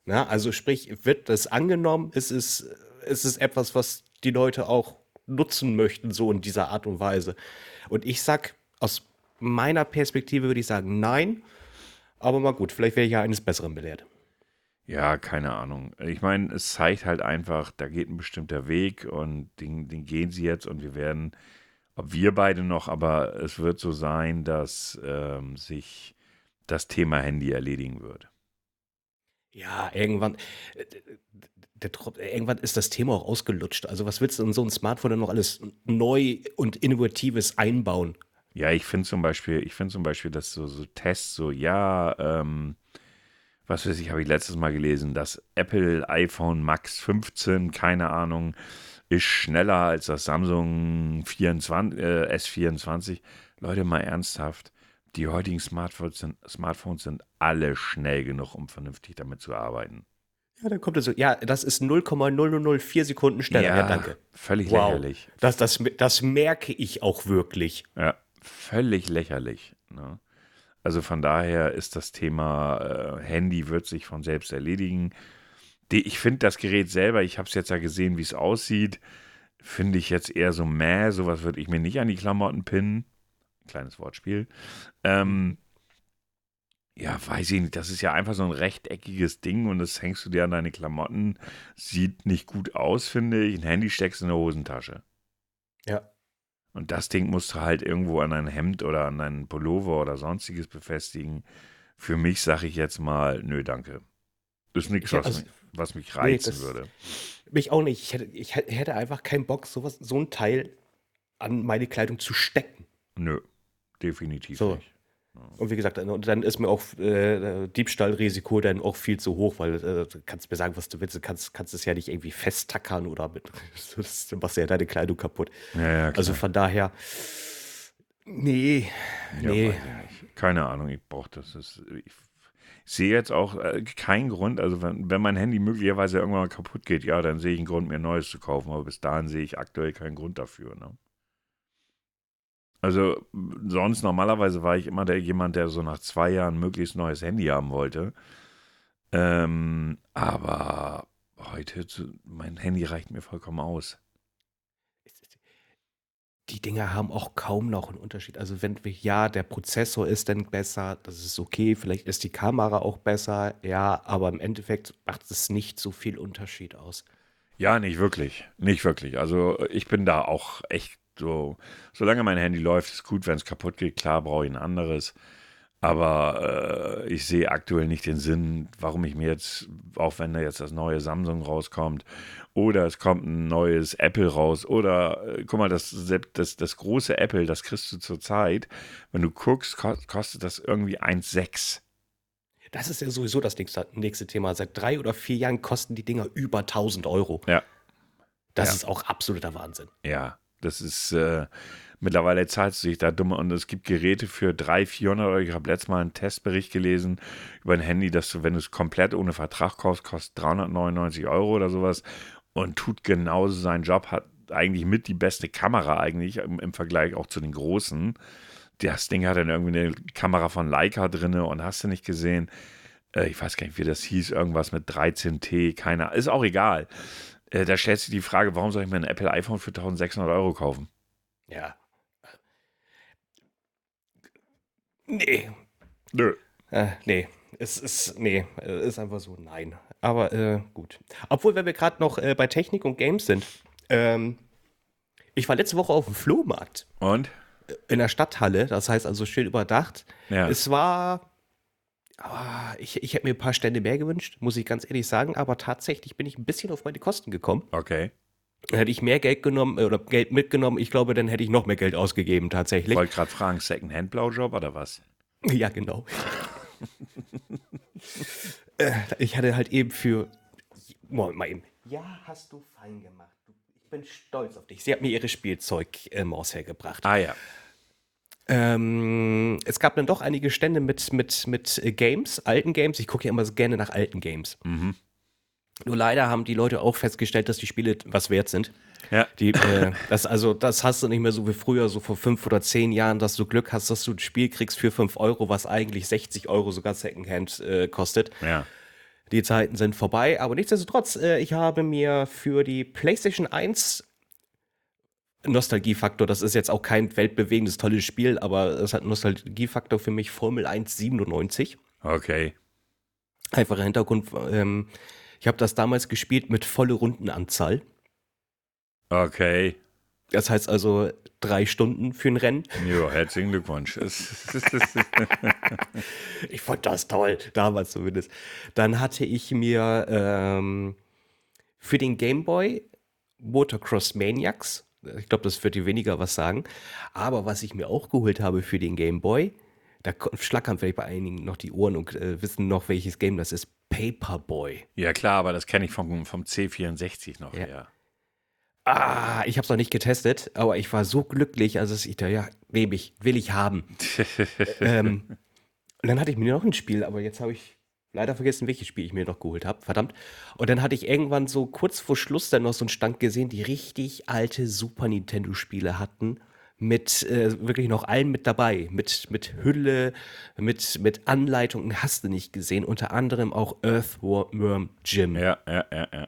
Na, also sprich, wird das angenommen? Ist es, ist es etwas, was die Leute auch nutzen möchten, so in dieser Art und Weise? Und ich sag, aus meiner Perspektive würde ich sagen, nein. Aber mal gut, vielleicht wäre ich ja eines Besseren belehrt. Ja, keine Ahnung. Ich meine, es zeigt halt einfach, da geht ein bestimmter Weg und den, den gehen sie jetzt und wir werden, ob wir beide noch, aber es wird so sein, dass ähm, sich das Thema Handy erledigen wird. Ja, irgendwann, äh, der, irgendwann ist das Thema auch ausgelutscht. Also was willst du in so ein Smartphone denn noch alles neu und innovatives einbauen? Ja, ich finde zum Beispiel, ich finde zum Beispiel, dass so, so Tests, so ja, ähm, was weiß ich, habe ich letztes Mal gelesen, das Apple iPhone Max 15, keine Ahnung, ist schneller als das Samsung 24, äh, S24. Leute, mal ernsthaft, die heutigen Smartphones sind, Smartphones sind alle schnell genug, um vernünftig damit zu arbeiten. Ja, dann kommt er so, ja, das ist 0,0004 Sekunden schneller. Ja, ja danke. Völlig wow. lächerlich. Das, das, das merke ich auch wirklich. Ja, völlig lächerlich. Ne? Also von daher ist das Thema äh, Handy wird sich von selbst erledigen. Die, ich finde das Gerät selber, ich habe es jetzt ja gesehen, wie es aussieht, finde ich jetzt eher so mäh. Sowas würde ich mir nicht an die Klamotten pinnen. Kleines Wortspiel. Ähm, ja, weiß ich nicht. Das ist ja einfach so ein rechteckiges Ding und das hängst du dir an deine Klamotten. Sieht nicht gut aus, finde ich. Ein Handy steckst in der Hosentasche. Ja. Und das Ding musst du halt irgendwo an ein Hemd oder an einen Pullover oder sonstiges befestigen. Für mich sage ich jetzt mal, nö, danke. Das ist nichts, was, also, was, mich reizen nee, würde. Mich auch nicht. Ich hätte, ich hätte einfach keinen Bock, sowas, so ein Teil an meine Kleidung zu stecken. Nö, definitiv so. nicht. Und wie gesagt, dann ist mir auch äh, Diebstahlrisiko dann auch viel zu hoch, weil äh, du kannst mir sagen, was du willst. Du kannst, kannst es ja nicht irgendwie festtackern oder mit. Das machst ja deine Kleidung kaputt. Ja, ja, also von daher. Nee. Ja, nee. Keine Ahnung, ich brauche das. Ich, Ich sehe jetzt auch äh, keinen Grund, also wenn, wenn mein Handy möglicherweise irgendwann mal kaputt geht, ja, dann sehe ich einen Grund, mir ein neues zu kaufen, aber bis dahin sehe ich aktuell keinen Grund dafür. Ne? Also sonst normalerweise war ich immer der jemand, der so nach zwei Jahren möglichst neues Handy haben wollte. Ähm, aber heute, mein Handy reicht mir vollkommen aus. Die Dinger haben auch kaum noch einen Unterschied. Also wenn wir, ja, der Prozessor ist dann besser, das ist okay, vielleicht ist die Kamera auch besser, ja, aber im Endeffekt macht es nicht so viel Unterschied aus. Ja, nicht wirklich. Nicht wirklich. Also ich bin da auch echt so, solange mein Handy läuft, ist gut. Wenn es kaputt geht, klar, brauche ich ein anderes. Aber äh, ich sehe aktuell nicht den Sinn, warum ich mir jetzt, auch wenn da jetzt das neue Samsung rauskommt, oder es kommt ein neues Apple raus, oder äh, guck mal, das, das, das große Apple, das kriegst du zurzeit, wenn du guckst, kostet das irgendwie 1,6. Das ist ja sowieso das nächste Thema. Seit drei oder vier Jahren kosten die Dinger über 1000 Euro. Ja. Das ja. ist auch absoluter Wahnsinn. Ja, das ist, äh, mittlerweile zahlt es sich da dumm und es gibt Geräte für 300, 400 Euro. Ich habe letztes Mal einen Testbericht gelesen über ein Handy, dass du, wenn du es komplett ohne Vertrag kaufst, kostet 399 Euro oder sowas und tut genauso seinen Job, hat eigentlich mit die beste Kamera eigentlich im, im Vergleich auch zu den großen. Das Ding hat dann irgendwie eine Kamera von Leica drin und hast du nicht gesehen. Äh, ich weiß gar nicht, wie das hieß, irgendwas mit 13T, keiner, ist auch egal. Äh, da stellt sich die Frage, warum soll ich mir ein Apple iPhone für 1600 Euro kaufen? Ja. Nee. Nö. Äh, nee. Es ist, nee, es ist einfach so, nein. Aber äh, gut. Obwohl, wenn wir gerade noch äh, bei Technik und Games sind, ähm, ich war letzte Woche auf dem Flohmarkt. Und? In der Stadthalle, das heißt also schön überdacht. Ja. Es war Ah, ich, ich hätte mir ein paar Stände mehr gewünscht, muss ich ganz ehrlich sagen, aber tatsächlich bin ich ein bisschen auf meine Kosten gekommen. Okay. Hätte ich mehr Geld genommen äh, oder Geld mitgenommen, ich glaube, dann hätte ich noch mehr Geld ausgegeben tatsächlich. Ich wollte gerade fragen, Second-Hand-Blowjob oder was? Ja, genau. Äh, ich hatte halt eben für. Moment mal eben. Ja, hast du fein gemacht. Ich bin stolz auf dich. Sie hat mir ihre Spielzeugmaus hergebracht. Ah ja. Ähm, es gab dann doch einige Stände mit, mit, mit äh, Games, alten Games. Ich gucke ja immer gerne nach alten Games. Mhm. Nur leider haben die Leute auch festgestellt, dass die Spiele was wert sind. Ja. Die, äh, das, also, das hast du nicht mehr so wie früher, so vor fünf oder zehn Jahren, dass du Glück hast, dass du ein Spiel kriegst für fünf Euro, was eigentlich 60 Euro sogar Secondhand äh, kostet. Ja. Die Zeiten sind vorbei, aber nichtsdestotrotz, äh, ich habe mir für die PlayStation 1 Nostalgiefaktor, das ist jetzt auch kein weltbewegendes tolles Spiel, aber es hat einen Nostalgiefaktor für mich Formel 1 97. Okay. Einfacher Hintergrund, ähm, ich habe das damals gespielt mit volle Rundenanzahl. Okay. Das heißt also drei Stunden für ein Rennen. Ja, herzlichen Glückwunsch. ich fand das toll, damals zumindest. Dann hatte ich mir ähm, für den Game Boy Motocross Maniacs ich glaube, das wird dir weniger was sagen. Aber was ich mir auch geholt habe für den Game Boy, da schlackern vielleicht bei einigen noch die Ohren und äh, wissen noch, welches Game das ist. Paperboy. Ja, klar, aber das kenne ich vom, vom C64 noch, ja. ja. Ah, ich habe es noch nicht getestet, aber ich war so glücklich, also ich dachte, ja, nehme ich, will ich haben. ähm, und dann hatte ich mir noch ein Spiel, aber jetzt habe ich leider vergessen, welches Spiel ich mir noch geholt habe. Verdammt. Und dann hatte ich irgendwann so kurz vor Schluss dann noch so einen Stand gesehen, die richtig alte Super Nintendo-Spiele hatten. Mit äh, wirklich noch allen mit dabei. Mit, mit Hülle, mit, mit Anleitungen hast du nicht gesehen. Unter anderem auch Earthworm Jim. Ja, ja, ja, ja.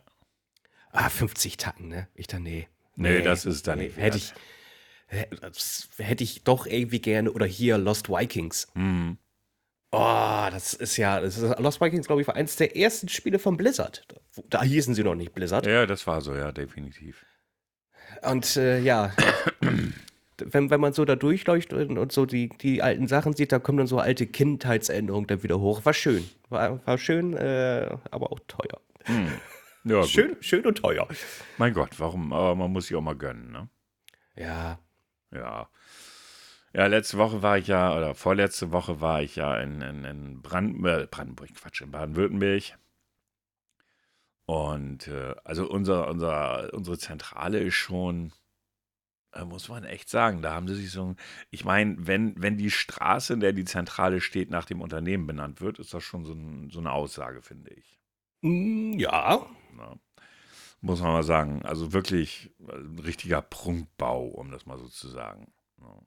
Ah, 50 Tacken, ne? Ich dachte, nee. Nee, nee das ist dann nee, nicht. Hätte ich, hätte ich doch irgendwie gerne. Oder hier Lost Vikings. Mhm. Oh, das ist ja, das ist, Lost Vikings, glaube ich, war eines der ersten Spiele von Blizzard. Da hießen sie noch nicht Blizzard. Ja, das war so, ja, definitiv. Und äh, ja, wenn, wenn man so da durchleuchtet und, und, so die, die alten Sachen sieht, da kommen dann so alte Kindheitserinnerungen dann wieder hoch. War schön. War, war schön, äh, aber auch teuer. Hm. Ja, schön, schön und teuer. Mein Gott, warum? Aber man muss sich auch mal gönnen, ne? Ja. Ja. Ja, letzte Woche war ich ja, oder vorletzte Woche war ich ja in, in, in Brand, äh, Brandenburg, Quatsch, in Baden-Württemberg. Und äh, also unser, unser, unsere Zentrale ist schon Äh, muss man echt sagen. Da haben sie sich so ein. Ich meine, wenn, wenn die Straße, in der die Zentrale steht, nach dem Unternehmen benannt wird, ist das schon so, ein, so eine Aussage, finde ich. Mm, ja. ja. Muss man mal sagen. Also wirklich ein richtiger Prunkbau, um das mal so zu sagen. Ja.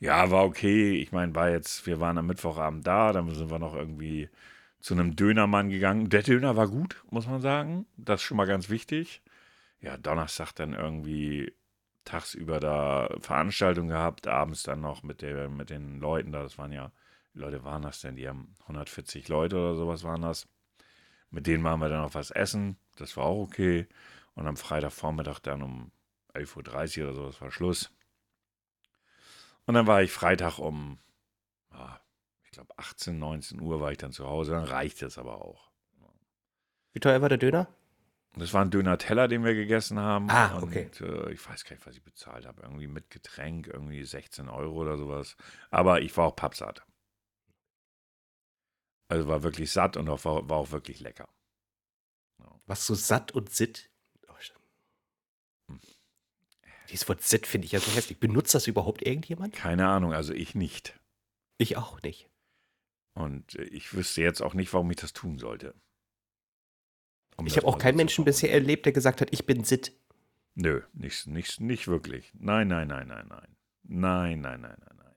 Ja, war okay. Ich meine, war jetzt, wir waren am Mittwochabend da, dann sind wir noch irgendwie zu einem Dönermann gegangen. Der Döner war gut, muss man sagen. Das ist schon mal ganz wichtig. Ja, Donnerstag dann irgendwie tagsüber da Veranstaltungen gehabt, abends dann noch mit, der, mit den Leuten da. Das waren ja, wie Leute waren das denn? Die haben 140 Leute oder sowas waren das. Mit denen waren wir dann noch was essen. Das war auch okay. Und am Freitagvormittag dann um 11.30 Uhr oder sowas war Schluss. Und dann war ich Freitag um, ich glaube 18, 19 Uhr war ich dann zu Hause. Dann reicht es aber auch. Wie teuer war der Döner? Das war ein Döner-Teller, den wir gegessen haben. Ah, okay. Und, äh, ich weiß gar nicht, was ich bezahlt habe. Irgendwie mit Getränk, irgendwie 16 Euro oder sowas. Aber ich war auch pappsatt. Also war wirklich satt und auch, war, war auch wirklich lecker. Ja. Warst du satt und sitt? Dieses Wort sitt finde ich ja so hässlich. Benutzt das überhaupt irgendjemand? Keine Ahnung, also ich nicht. Ich auch nicht. Und äh, ich wüsste jetzt auch nicht, warum ich das tun sollte. Um ich habe auch keinen Menschen bisher erlebt, der gesagt hat, ich bin Sitt. Nö, nicht, nicht, nicht wirklich. Nein, nein, nein, nein, nein. Nein, nein, nein, nein, nein.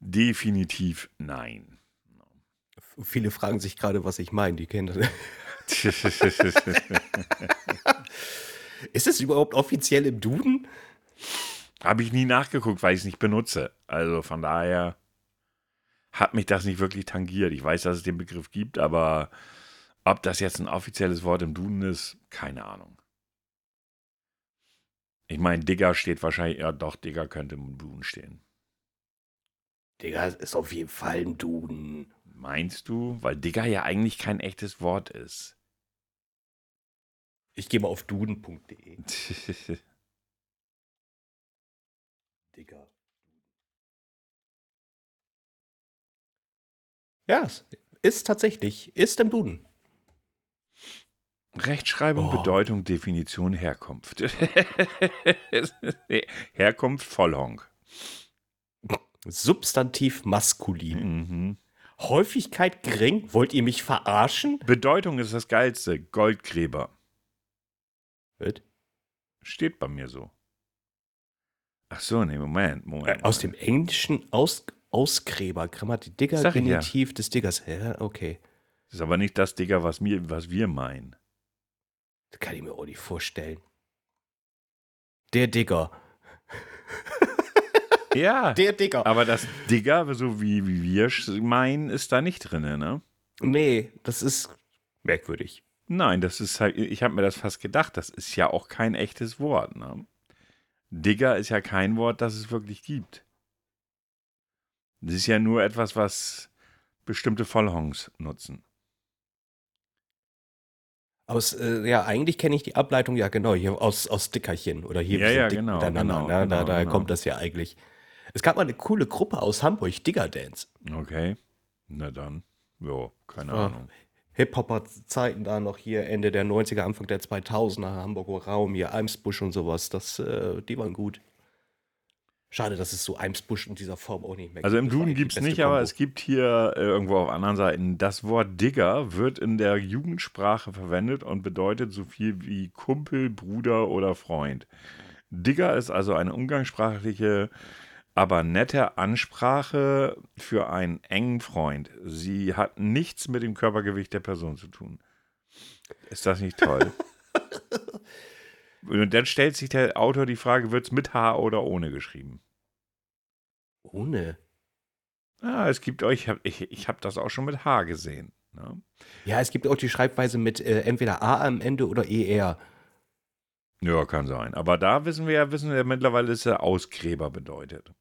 Definitiv nein. Viele fragen sich gerade, was ich meine. Die kennen das. Ist es überhaupt offiziell im Duden? Habe ich nie nachgeguckt, weil ich es nicht benutze. Also von daher hat mich das nicht wirklich tangiert. Ich weiß, dass es den Begriff gibt, aber ob das jetzt ein offizielles Wort im Duden ist, keine Ahnung. Ich meine, Digger steht wahrscheinlich, ja doch, Digger könnte im Duden stehen. Digger ist auf jeden Fall im Duden. Meinst du? Weil Digger ja eigentlich kein echtes Wort ist. Ich gehe mal auf duden.de. Digger. Ja, ist tatsächlich, ist im Duden. Rechtschreibung, oh. Bedeutung, Definition, Herkunft. Herkunft Vollhonk. Substantiv maskulin. Mhm. Häufigkeit gering. Wollt ihr mich verarschen? Bedeutung ist das Geilste. Goldgräber. Wird? Steht bei mir so. Ach so, nee, Moment, Moment. Moment. Aus dem Englischen aus, Ausgräber, Grammatik, Digger, Genitiv ja. des Diggers. Ja, okay. Das ist aber nicht das Digger, was, mir, was wir meinen. Das kann ich mir auch nicht vorstellen. Der Digger. ja. Der Digger. Aber das Digger, so wie, wie wir meinen, ist da nicht drin, ne? Nee, das ist merkwürdig. Nein, das ist halt, ich habe mir das fast gedacht, das ist ja auch kein echtes Wort, ne? Digger ist ja kein Wort, das es wirklich gibt. Das ist ja nur etwas, was bestimmte Vollhongs nutzen. Aus, äh, ja, eigentlich kenne ich die Ableitung ja genau, hier aus, aus Stickerchen oder hier ja, ja, genau, miteinander. Genau, ne? genau, da, daher genau. kommt das ja eigentlich. Es gab mal eine coole Gruppe aus Hamburg, Digger Dance. Okay, na dann. Ja, keine ja. Ahnung. Hip-Hopper-Zeiten da noch hier, Ende der 90er, Anfang der 2000er, Hamburger Raum, hier Eimsbusch und sowas, das, äh, die waren gut. Schade, dass es so Eimsbusch in dieser Form auch nicht mehr gibt. Also im Duden gibt es nicht, Kombo. aber es gibt hier äh, irgendwo auf anderen Seiten, das Wort Digger wird in der Jugendsprache verwendet und bedeutet so viel wie Kumpel, Bruder oder Freund. Digger ist also eine umgangssprachliche, aber nette Ansprache für einen engen Freund. Sie hat nichts mit dem Körpergewicht der Person zu tun. Ist das nicht toll? Und dann stellt sich der Autor die Frage, wird es mit H oder ohne geschrieben? Ohne? Ah, es gibt euch, ich habe ich, ich hab das auch schon mit H gesehen. Ne? Ja, es gibt auch die Schreibweise mit äh, entweder A am Ende oder ER. Ja, kann sein. Aber da wissen wir ja, wissen wir ja mittlerweile, dass er Ausgräber bedeutet.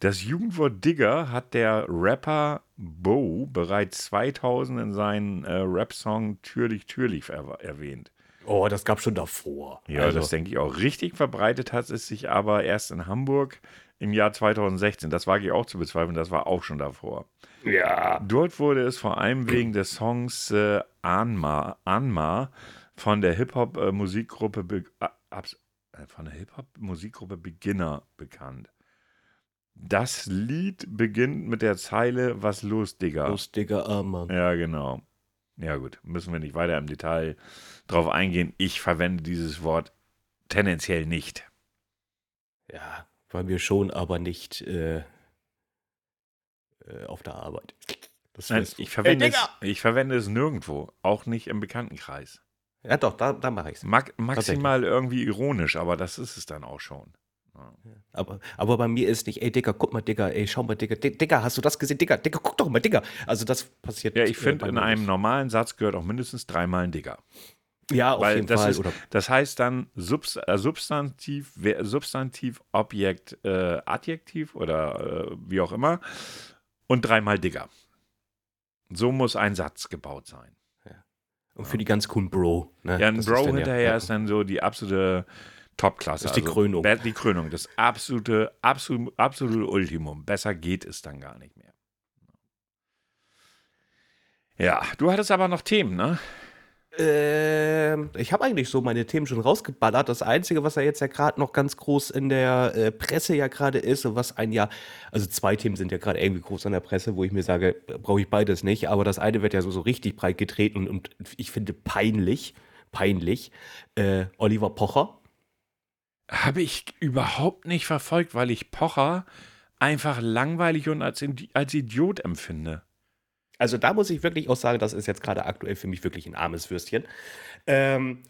Das Jugendwort Digger hat der Rapper Bo bereits 2000 in seinem äh, Rap-Song Türlich Türlich er erwähnt. Oh, das gab schon davor. Ja, also. das denke ich auch. Richtig verbreitet hat es sich aber erst in Hamburg im Jahr 2016. Das wage ich auch zu bezweifeln, das war auch schon davor. Ja. Dort wurde es vor allem wegen des Songs äh, Anma, Anma von der Hip-Hop-Musikgruppe. Äh, äh, von der Hip-Hop-Musikgruppe Beginner bekannt. Das Lied beginnt mit der Zeile, was los, Digga? Los, Digga, ah, Mann. Ja, genau. Ja, gut, müssen wir nicht weiter im Detail drauf eingehen. Ich verwende dieses Wort tendenziell nicht. Ja, bei mir schon, aber nicht äh, äh, auf der Arbeit. Nein, ich, verwende Ey, es, ich verwende es nirgendwo, auch nicht im Bekanntenkreis. Ja, doch, da, da mache ich es. Mag, maximal irgendwie ironisch, aber das ist es dann auch schon. Ja. Aber, aber bei mir ist nicht, ey Digga, guck mal, Digga, ey, schau mal, Digga, Digga, hast du das gesehen? Digga, Digga, guck doch mal, Digga. Also das passiert. Ja, ich finde, in einem nicht. normalen Satz gehört auch mindestens dreimal ein Digga. Ja, auf Weil jeden das Fall. Ist, das heißt dann Subs, äh, Substantiv, Substantiv, Objekt, äh, Adjektiv oder äh, wie auch immer und dreimal Digga. So muss ein Satz gebaut sein. Und für die ganz coolen Bro. Ne? Ja, ein das Bro hinterher ja. ist dann so die absolute Top-Klasse. Das ist die also, Krönung. Die Krönung, das absolute, absolute, absolute Ultimum. Besser geht es dann gar nicht mehr. Ja, du hattest aber noch Themen, ne? Ähm, ich habe eigentlich so meine Themen schon rausgeballert. Das Einzige, was ja jetzt ja gerade noch ganz groß in der äh, Presse ja gerade ist und was ein Jahr, also zwei Themen sind ja gerade irgendwie groß in der Presse, wo ich mir sage, brauche ich beides nicht. Aber das eine wird ja so, so richtig breit getreten und, und ich finde peinlich, peinlich. Äh, Oliver Pocher. Habe ich überhaupt nicht verfolgt, weil ich Pocher einfach langweilig und als, als Idiot empfinde. Also da muss ich wirklich auch sagen, das ist jetzt gerade aktuell für mich wirklich ein armes Würstchen. Ähm,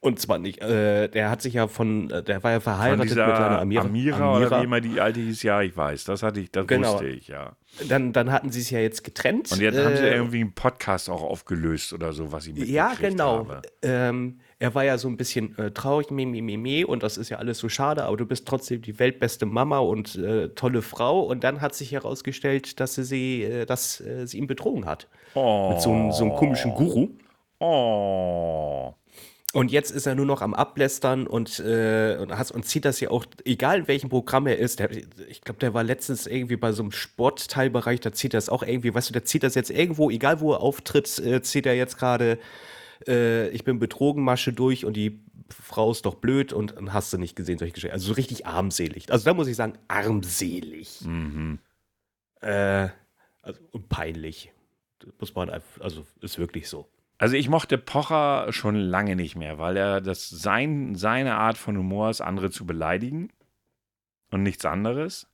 und zwar nicht, äh, der hat sich ja von, äh, der war ja verheiratet mit einer Amira. Amira, Amira. oder wie immer die alte hieß, ja, ich weiß, das hatte ich, das genau. wusste ich, ja. Dann, dann hatten sie es ja jetzt getrennt. Und jetzt äh, haben sie äh, irgendwie einen Podcast auch aufgelöst oder so, was ich mitgekriegt Ja, genau. Habe. Ähm, er war ja so ein bisschen äh, traurig, me, me, me, me, und das ist ja alles so schade, aber du bist trotzdem die weltbeste Mama und äh, tolle Frau. Und dann hat sich herausgestellt, dass sie, sie äh, dass äh, sie ihn betrogen hat. Oh. Mit so, so einem komischen Guru. Oh. Und jetzt ist er nur noch am Ablästern und, äh, und, und zieht das ja auch, egal in welchem Programm er ist. Der, ich glaube, der war letztens irgendwie bei so einem Sportteilbereich, da zieht er das auch irgendwie, weißt du, der zieht das jetzt irgendwo, egal wo er auftritt, äh, zieht er jetzt gerade äh, ich bin betrogen, Masche durch und die Frau ist doch blöd und, und hast du nicht gesehen, solche Geschichten. Also so richtig armselig. Also da muss ich sagen, armselig. Mhm. Äh, also, und peinlich. muss man einfach, also ist wirklich so. Also ich mochte Pocher schon lange nicht mehr, weil er das sein, seine Art von Humor ist, andere zu beleidigen und nichts anderes.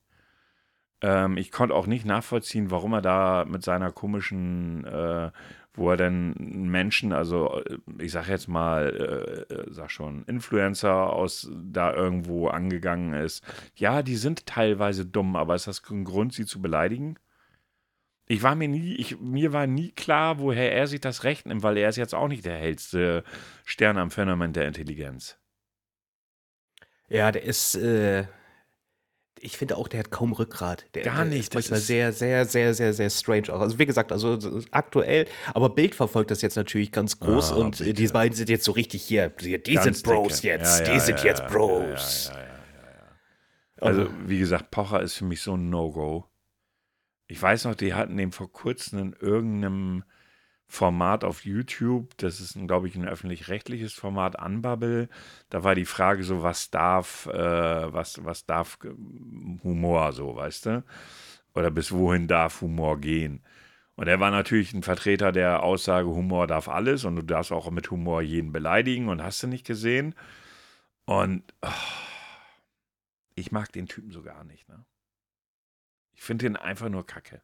Ähm, ich konnte auch nicht nachvollziehen, warum er da mit seiner komischen äh, wo er dann Menschen, also ich sag jetzt mal, äh, sag schon, Influencer aus da irgendwo angegangen ist. Ja, die sind teilweise dumm, aber ist das ein Grund, sie zu beleidigen? Ich war mir nie, ich, mir war nie klar, woher er sich das Recht nimmt, weil er ist jetzt auch nicht der hellste Stern am Firmament der Intelligenz. Ja, der ist, äh, ich finde auch, der hat kaum Rückgrat. Der, Gar nicht. Der ist manchmal sehr, sehr, sehr, sehr, sehr strange auch. Also wie gesagt, also aktuell, aber Bild verfolgt das jetzt natürlich ganz groß ah, und bitte. die beiden sind jetzt so richtig hier. Die ganz sind Bros dicke. jetzt. Ja, ja, die sind ja, jetzt Bros. Also wie gesagt, Pocher ist für mich so ein No-Go. Ich weiß noch, die hatten den vor kurzem in irgendeinem Format auf YouTube, das ist, glaube ich, ein öffentlich-rechtliches Format, Unbubble. Da war die Frage so, was darf, äh, was, was darf Humor so, weißt du? Oder bis wohin darf Humor gehen? Und er war natürlich ein Vertreter der Aussage, Humor darf alles und du darfst auch mit Humor jeden beleidigen und hast du nicht gesehen. Und oh, ich mag den Typen so gar nicht, ne? Ich finde den einfach nur kacke.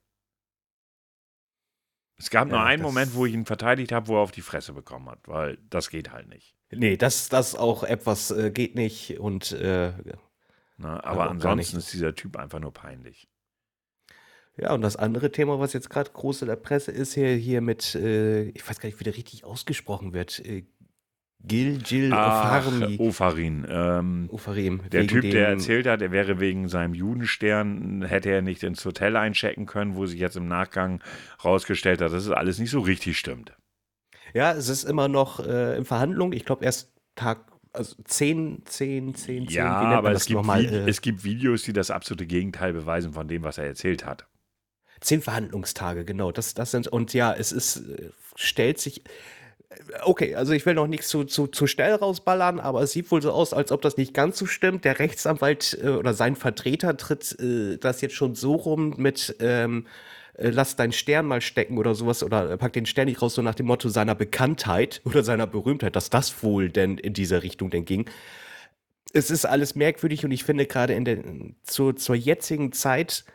Es gab ja, nur einen Moment, wo ich ihn verteidigt habe, wo er auf die Fresse bekommen hat, weil das geht halt nicht. Nee, das, das auch etwas äh, geht nicht und äh, Na, aber ansonsten ist dieser Typ einfach nur peinlich. Ja, und das andere Thema, was jetzt gerade groß in der Presse ist, hier, hier mit, äh, ich weiß gar nicht, wie der richtig ausgesprochen wird, äh, Gil Gil Ofarim. Ofarin. Ähm, Ofarim. Der Typ, der erzählt hat, er wäre wegen seinem Judenstern, hätte er nicht ins Hotel einchecken können, wo sich jetzt im Nachgang rausgestellt hat, dass es alles nicht so richtig stimmt. Ja, es ist immer noch äh, in Verhandlung. Ich glaube, erst Tag also 10, 10, 10, 10. Ja, aber es gibt, mal, äh, es gibt Videos, die das absolute Gegenteil beweisen von dem, was er erzählt hat. Zehn Verhandlungstage, genau. Das, das sind, und ja, es ist, äh, stellt sich, Okay, also ich will noch nichts zu, zu, zu schnell rausballern, aber es sieht wohl so aus, als ob das nicht ganz so stimmt. Der Rechtsanwalt äh, oder sein Vertreter tritt äh, das jetzt schon so rum mit ähm, äh, lass deinen Stern mal stecken oder sowas oder pack den Stern nicht raus, so nach dem Motto seiner Bekanntheit oder seiner Berühmtheit, dass das wohl denn in diese Richtung denn ging. Es ist alles merkwürdig und ich finde gerade in der, zu, zur jetzigen Zeit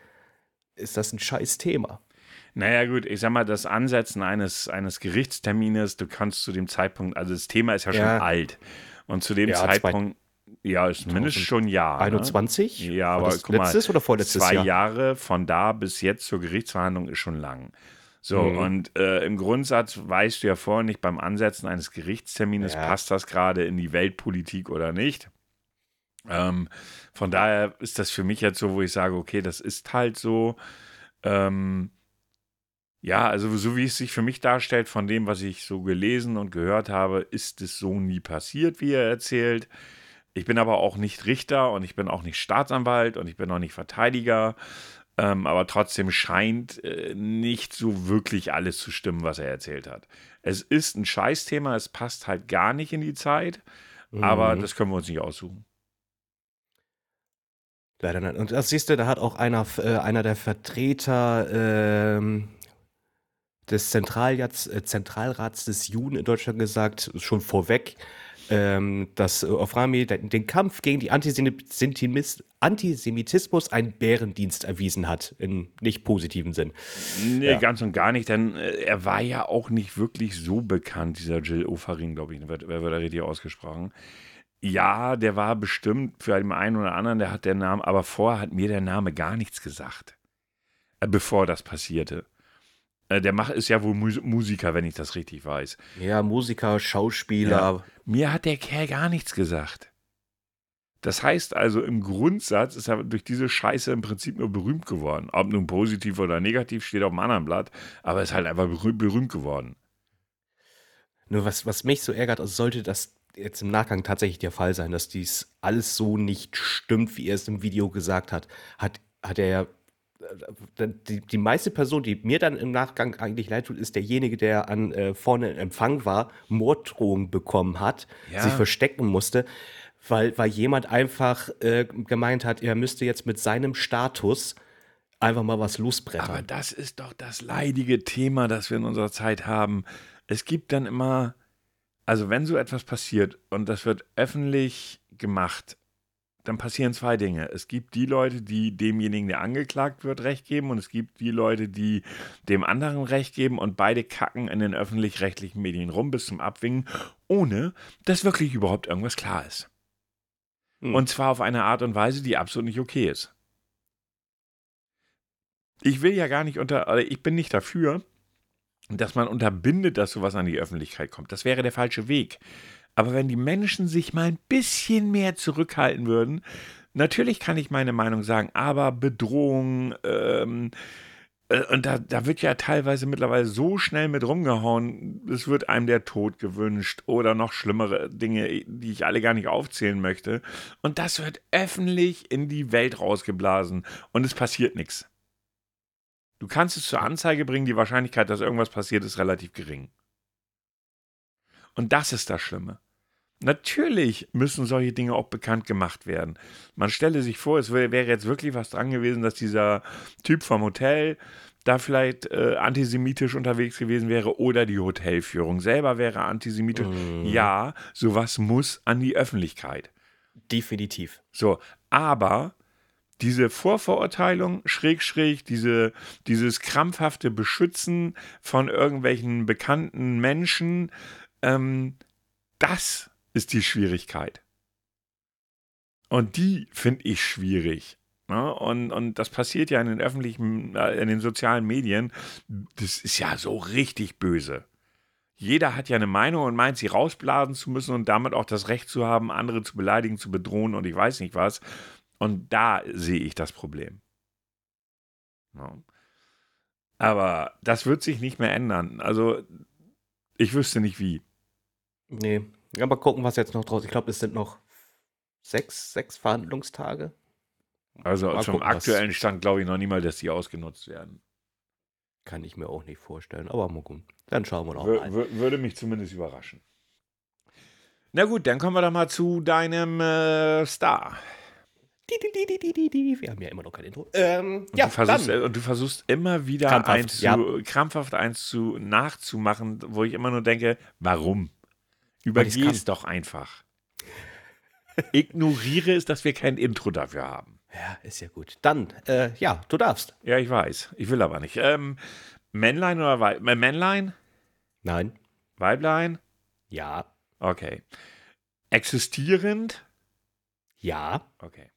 ist das ein scheiß Thema. Naja, gut, ich sag mal, das Ansetzen eines, eines Gerichtstermines, du kannst zu dem Zeitpunkt, also das Thema ist ja schon ja. alt. Und zu dem ja, Zeitpunkt, ja, ist mindestens schon ein Jahr. 21? Ne? Ja, aber guck letztes mal, oder vorletztes zwei Jahr? Jahre von da bis jetzt zur Gerichtsverhandlung ist schon lang. So, mhm. und äh, im Grundsatz weißt du ja vorher nicht beim Ansetzen eines Gerichtstermines, ja. passt das gerade in die Weltpolitik oder nicht. Ähm, von daher ist das für mich jetzt so, wo ich sage, okay, das ist halt so. Ähm, ja, also so wie es sich für mich darstellt, von dem, was ich so gelesen und gehört habe, ist es so nie passiert, wie er erzählt. Ich bin aber auch nicht Richter und ich bin auch nicht Staatsanwalt und ich bin auch nicht Verteidiger. Ähm, aber trotzdem scheint äh, nicht so wirklich alles zu stimmen, was er erzählt hat. Es ist ein Scheißthema, es passt halt gar nicht in die Zeit, mhm. aber das können wir uns nicht aussuchen. Leider nicht. Und das siehst du, da hat auch einer, äh, einer der Vertreter ähm, des Zentraljahrs, äh, Zentralrats des Juden in Deutschland gesagt, schon vorweg, ähm, dass Oframi den Kampf gegen die Antisemitismus einen Bärendienst erwiesen hat, in nicht positiven Sinn. Nee, ja. ganz und gar nicht, denn äh, er war ja auch nicht wirklich so bekannt, dieser Jill Ofarim, glaube ich, wer wird da richtig ausgesprochen. Ja, der war bestimmt für den einen oder anderen, der hat den Namen, aber vorher hat mir der Name gar nichts gesagt, äh, bevor das passierte. Äh, der Mach ist ja wohl Musiker, wenn ich das richtig weiß. Ja, Musiker, Schauspieler. Ja, mir hat der Kerl gar nichts gesagt. Das heißt also, im Grundsatz ist er durch diese Scheiße im Prinzip nur berühmt geworden. Ob nun positiv oder negativ, steht auf einem anderen Blatt, aber ist halt einfach berühmt, berühmt geworden. Nur was, was mich so ärgert, also sollte das jetzt im Nachgang tatsächlich der Fall sein, dass dies alles so nicht stimmt, wie er es im Video gesagt hat, hat, hat er ja die, die meiste Person, die mir dann im Nachgang eigentlich leid tut, ist derjenige, der an äh, vorne im Empfang war, Morddrohungen bekommen hat, ja. sich verstecken musste, weil, weil jemand einfach äh, gemeint hat, er müsste jetzt mit seinem Status einfach mal was losbrettern. Aber das ist doch das leidige Thema, das wir in unserer Zeit haben. Es gibt dann immer, also wenn so etwas passiert und das wird öffentlich gemacht, dann passieren zwei Dinge. Es gibt die Leute, die demjenigen, der angeklagt wird, Recht geben und es gibt die Leute, die dem anderen Recht geben und beide kacken in den öffentlich-rechtlichen Medien rum bis zum Abwingen, ohne dass wirklich überhaupt irgendwas klar ist. Hm. Und zwar auf eine Art und Weise, die absolut nicht okay ist. Ich will ja gar nicht unter, oder ich bin nicht dafür, dass man unterbindet, dass sowas an die Öffentlichkeit kommt. Das wäre der falsche Weg. Aber wenn die Menschen sich mal ein bisschen mehr zurückhalten würden, natürlich kann ich meine Meinung sagen, aber Bedrohung, ähm, äh, und da, da wird ja teilweise mittlerweile so schnell mit rumgehauen, es wird einem der Tod gewünscht oder noch schlimmere Dinge, die ich alle gar nicht aufzählen möchte. Und das wird öffentlich in die Welt rausgeblasen und es passiert nichts. Du kannst es zur Anzeige bringen, die Wahrscheinlichkeit, dass irgendwas passiert, ist relativ gering. Und das ist das Schlimme. Natürlich müssen solche Dinge auch bekannt gemacht werden. Man stelle sich vor, es wäre jetzt wirklich was dran gewesen, dass dieser Typ vom Hotel da vielleicht äh, antisemitisch unterwegs gewesen wäre oder die Hotelführung selber wäre antisemitisch. Mm. Ja, sowas muss an die Öffentlichkeit. Definitiv. So, aber diese Vorverurteilung, schräg, schräg, diese, dieses krampfhafte Beschützen von irgendwelchen bekannten Menschen, ähm, das ist die Schwierigkeit. Und die finde ich schwierig. Ne? Und, und das passiert ja in den öffentlichen, äh, in den sozialen Medien. Das ist ja so richtig böse. Jeder hat ja eine Meinung und meint, sie rausblasen zu müssen und damit auch das Recht zu haben, andere zu beleidigen, zu bedrohen und ich weiß nicht was. Und da sehe ich das Problem. Ja. Aber das wird sich nicht mehr ändern. Also, ich wüsste nicht wie. Nee, ja, mal gucken, was jetzt noch draus. Ich glaube, es sind noch sechs, sechs Verhandlungstage. Also mal zum gucken, aktuellen Stand glaube ich noch nicht mal, dass die ausgenutzt werden. Kann ich mir auch nicht vorstellen, aber mal gut. Dann schauen wir noch mal. Würde mich zumindest überraschen. Na gut, dann kommen wir doch mal zu deinem äh, Star. Wir haben ja immer noch kein Intro. Ähm, und, ja, du versuchst, dann. und du versuchst immer wieder krampfhaft, eins zu, ja. krampfhaft eins zu nachzumachen, wo ich immer nur denke, warum? Übergeh es doch einfach. Ignoriere es, dass wir kein Intro dafür haben. Ja, ist ja gut. Dann, äh, ja, du darfst. Ja, ich weiß. Ich will aber nicht. Ähm, Männlein oder Weib äh, Männlein? Nein. Weiblein? Ja. Okay. Existierend? Ja. Okay.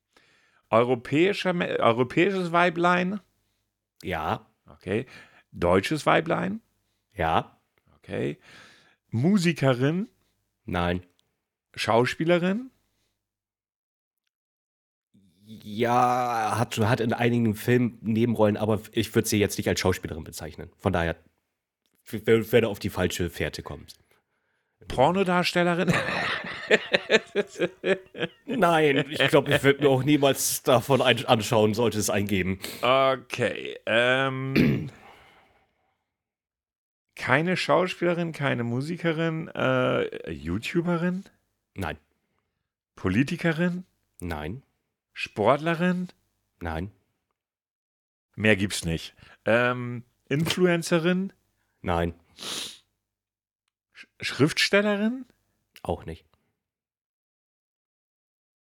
Europäischer, europäisches Weiblein? Ja. Okay. Deutsches Weiblein? Ja. Okay. Musikerin? Nein. Schauspielerin? Ja, hat, hat in einigen Filmen Nebenrollen, aber ich würde sie jetzt nicht als Schauspielerin bezeichnen. Von daher, wenn du auf die falsche Fährte kommst. Pornodarstellerin? Nein, ich glaube, ich würde mir auch niemals davon anschauen, sollte es eingeben. Okay. Ähm, keine Schauspielerin, keine Musikerin, äh, YouTuberin? Nein. Politikerin? Nein. Sportlerin? Nein. Mehr gibt's nicht. Ähm, Influencerin? Nein. Schriftstellerin? Auch nicht.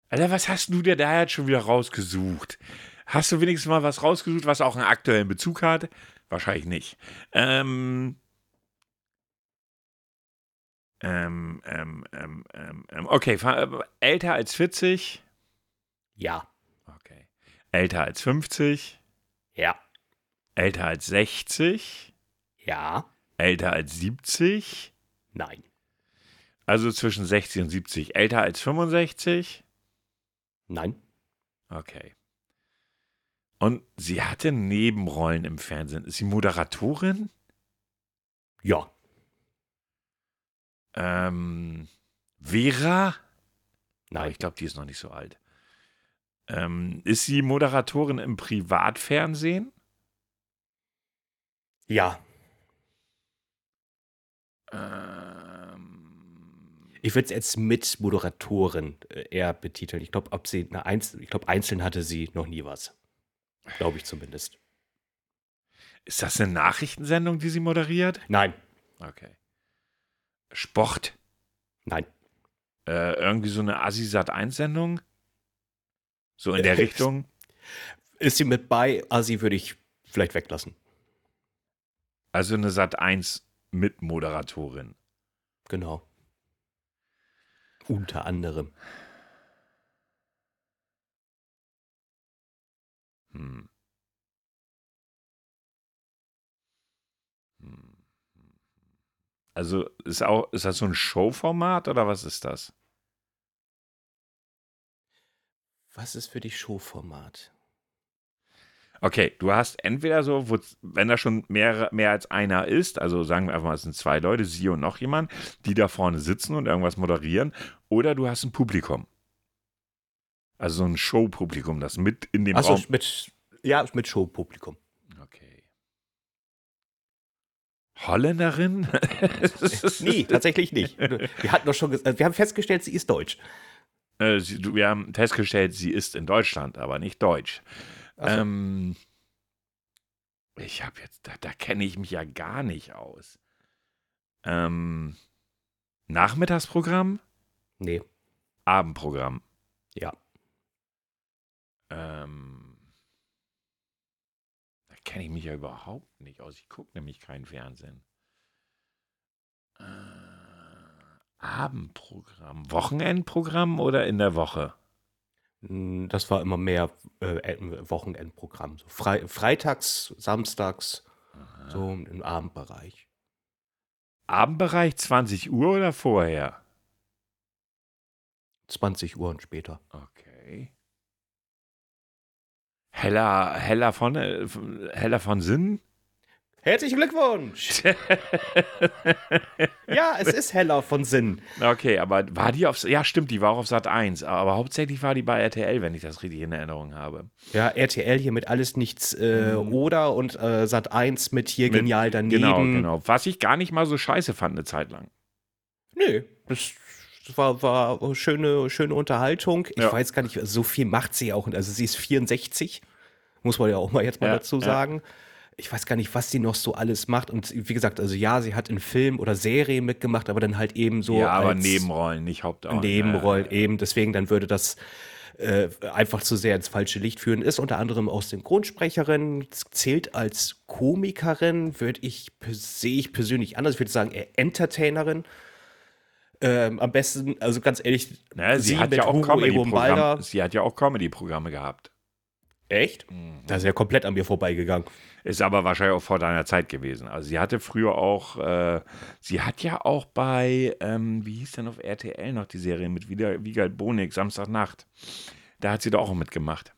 Alter, was hast du dir da jetzt schon wieder rausgesucht? Hast du wenigstens mal was rausgesucht, was auch einen aktuellen Bezug hat? Wahrscheinlich nicht. Ähm, ähm, ähm, ähm, ähm, ähm okay, äh, älter als 40? Ja. Okay. Älter als 50? Ja. Älter als 60? Ja. Älter als 70? Nein. Also zwischen 60 und 70. Älter als 65? Nein. Okay. Und sie hatte Nebenrollen im Fernsehen. Ist sie Moderatorin? Ja. Ähm, Vera? Nein. ich glaube, die ist noch nicht so alt. Ähm, ist sie Moderatorin im Privatfernsehen? Ja. Ähm, ich würde es jetzt mit Moderatorin äh, eher betiteln. Ich glaube, ob sie eine Einzel ich glaube, einzeln hatte sie noch nie was. Glaube ich zumindest. Ist das eine Nachrichtensendung, die sie moderiert? Nein. Okay. Sport? Nein. Äh, irgendwie so eine Asisat 1 Sendung? So in der Richtung? Ist sie mit bei? Asi würde ich vielleicht weglassen. Also eine Sat 1 Mitmoderatorin. Genau. Unter anderem. Hm. Hm. Also ist auch, ist das so ein Showformat oder was ist das? Was ist für dich Showformat? Okay, du hast entweder so, wo, wenn da schon mehr, mehr als einer ist, also sagen wir einfach mal, es sind zwei Leute, sie und noch jemand, die da vorne sitzen und irgendwas moderieren, oder du hast ein Publikum. Also so ein Showpublikum, das mit in dem Ach so, Raum. Mit, ja, mit Showpublikum. Okay. Holländerin? nee, tatsächlich nicht. Wir hatten doch schon, wir haben festgestellt, sie ist deutsch. Äh, sie, wir haben festgestellt, sie ist in Deutschland, aber nicht deutsch. So. Ähm, ich habe jetzt, da, da kenne ich mich ja gar nicht aus. Ähm, Nachmittagsprogramm? Nee. Abendprogramm? Ja. Ähm, kenne ich mich ja überhaupt nicht aus. Ich gucke nämlich kein Fernsehen. Äh, Abendprogramm, Wochenendprogramm oder in der Woche? Hm, das war immer mehr äh, Wochenendprogramm. So Fre freitags, samstags, Aha. so im Abendbereich. Abendbereich 20 Uhr oder vorher? 20 Uhr und später. Okay. Heller, heller von, äh, heller von Sinn? Herzlichen Glückwunsch! ja, es ist heller von Sinn. Okay, aber war die auf. Ja, stimmt, die war auch auf Sat 1. Aber hauptsächlich war die bei RTL, wenn ich das richtig in Erinnerung habe. Ja, RTL hier mit alles nichts äh, mhm. oder und äh, Sat 1 mit hier mit, genial daneben. Genau, genau. Was ich gar nicht mal so scheiße fand, eine Zeit lang. Nö, das war, war schöne, schöne Unterhaltung. Ich ja. weiß gar nicht, so viel macht sie auch. Also sie ist 64, muss man ja auch mal jetzt mal ja, dazu sagen. Ja ich weiß gar nicht, was sie noch so alles macht. Und wie gesagt, also ja, sie hat in Film oder Serien mitgemacht, aber dann halt eben so. Ja, aber Nebenrollen, nicht Hauptrollen. Nebenrollen, eben. Deswegen, dann würde das äh, einfach zu sehr ins falsche Licht führen. Ist unter anderem auch Synchronsprecherin, zählt als Komikerin, würde ich, sehe ich persönlich anders. Ich würde sagen, eher Entertainerin. Ähm, am besten, also ganz ehrlich, naja, sie, sie, hat ja auch Comedy sie hat ja auch Comedy-Programme gehabt. Echt? Mhm. Das ist ja komplett an mir vorbeigegangen. Ist aber wahrscheinlich auch vor deiner Zeit gewesen. Also sie hatte früher auch, äh, sie hat ja auch bei, ähm, wie hieß denn auf RTL noch die Serie mit Wiegald Bonig, Samstagnacht. Da hat sie doch auch mitgemacht.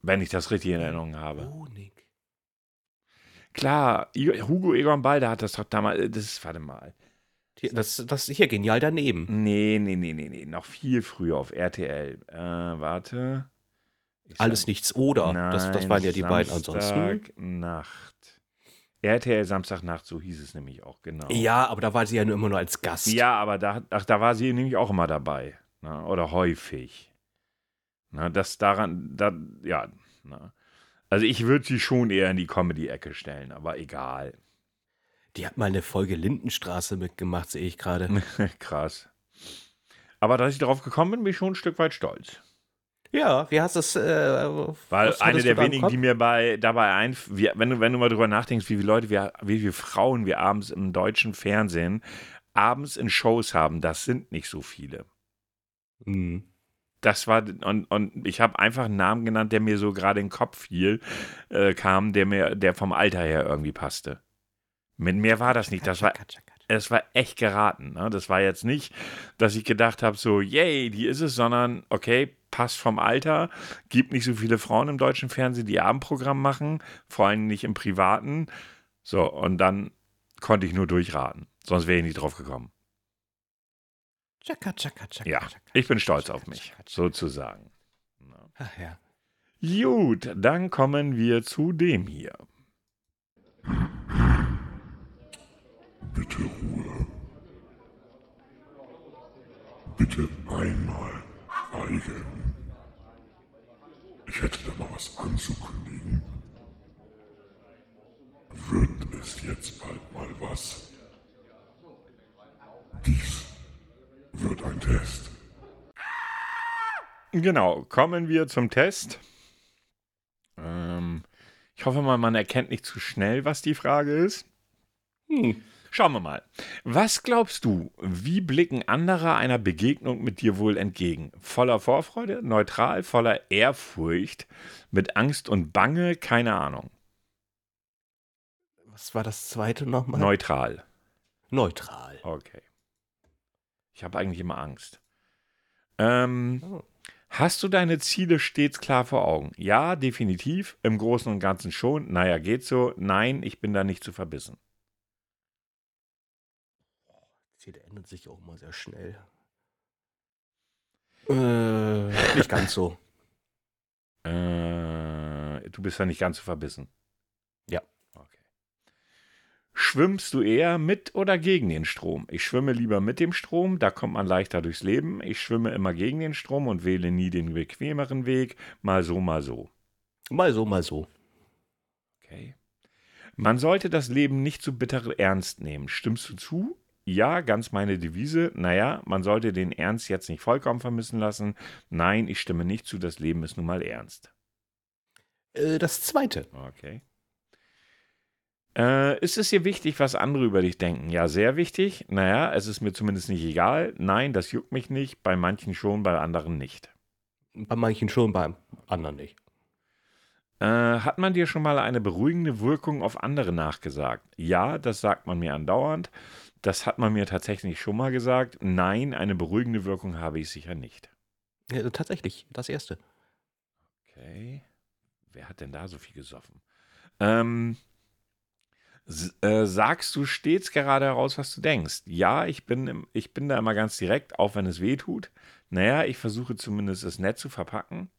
Wenn ich das richtig in Erinnerung habe. Bonig. Klar, Hugo Egon Balder hat das doch damals, äh, das ist, warte mal. Das, das ist hier genial daneben. Nee, nee, nee, nee, nee. Noch viel früher auf RTL. Äh, warte. Alles nichts oder. Nein, das, das waren ja die Samstag beiden ansonsten. Nacht. RTL Samstagnacht, so hieß es nämlich auch, genau. Ja, aber da war sie ja nur immer nur als Gast. Ja, aber da, ach, da war sie nämlich auch immer dabei. Na, ne, oder häufig. Na, das daran, da, ja. Na. Also ich würde sie schon eher in die Comedy-Ecke stellen, aber egal. Die hat mal eine Folge Lindenstraße mitgemacht, sehe ich gerade. Krass. Aber dass ich darauf gekommen bin, bin ich schon ein Stück weit stolz. Ja, wie hast du es? Äh, Weil eine der wenigen, die mir bei, dabei ein, wie, wenn, du, wenn du mal drüber nachdenkst, wie viele Leute, wir, wie viele Frauen wir abends im deutschen Fernsehen abends in Shows haben, das sind nicht so viele. Mhm. Das war, und, und ich habe einfach einen Namen genannt, der mir so gerade in den Kopf fiel, äh, kam, der mir, der vom Alter her irgendwie passte. Mit mehr war das nicht. Das war, es war echt geraten. Ne? Das war jetzt nicht, dass ich gedacht habe, so, yay, die ist es, sondern, okay, passt vom Alter, gibt nicht so viele Frauen im deutschen Fernsehen, die Abendprogramm machen, vor allem nicht im Privaten. So, und dann konnte ich nur durchraten. Sonst wäre ich nicht drauf gekommen. Chaka, chaka, chaka, ja, ich bin stolz auf mich, sozusagen. Ach ja. Gut, dann kommen wir zu dem hier. Bitte Ruhe. Bitte einmal schweigen. Ich hätte da noch was anzukündigen. Wird es jetzt bald mal was? Dies wird ein Test. Genau, kommen wir zum Test. Ähm, ich hoffe mal, man erkennt nicht zu schnell, was die Frage ist. Hm. Schauen wir mal. Was glaubst du, wie blicken andere einer Begegnung mit dir wohl entgegen? Voller Vorfreude, neutral, voller Ehrfurcht, mit Angst und Bange, keine Ahnung. Was war das zweite nochmal? Neutral. Neutral. Okay. Ich habe eigentlich immer Angst. Ähm, oh. Hast du deine Ziele stets klar vor Augen? Ja, definitiv. Im Großen und Ganzen schon. Naja, geht so. Nein, ich bin da nicht zu verbissen. Ziele ändern sich auch immer sehr schnell. Äh, nicht ganz so. Äh, du bist ja nicht ganz so verbissen. Ja. Okay. Schwimmst du eher mit oder gegen den Strom? Ich schwimme lieber mit dem Strom, da kommt man leichter durchs Leben. Ich schwimme immer gegen den Strom und wähle nie den bequemeren Weg. Mal so, mal so. Mal so, mal so. Okay. Man sollte das Leben nicht so bitter ernst nehmen. Stimmst du zu? Ja, ganz meine Devise. Naja, man sollte den Ernst jetzt nicht vollkommen vermissen lassen. Nein, ich stimme nicht zu, das Leben ist nun mal ernst. Äh, das zweite. Okay. Äh, ist es dir wichtig, was andere über dich denken? Ja, sehr wichtig. Naja, es ist mir zumindest nicht egal. Nein, das juckt mich nicht. Bei manchen schon, bei anderen nicht. Bei manchen schon, bei anderen nicht. Äh, hat man dir schon mal eine beruhigende Wirkung auf andere nachgesagt? Ja, das sagt man mir andauernd. Das hat man mir tatsächlich schon mal gesagt. Nein, eine beruhigende Wirkung habe ich sicher nicht. Ja, tatsächlich, das erste. Okay. Wer hat denn da so viel gesoffen? Ähm, äh, sagst du stets gerade heraus, was du denkst? Ja, ich bin, ich bin da immer ganz direkt, auch wenn es weh tut. Naja, ich versuche zumindest es nett zu verpacken.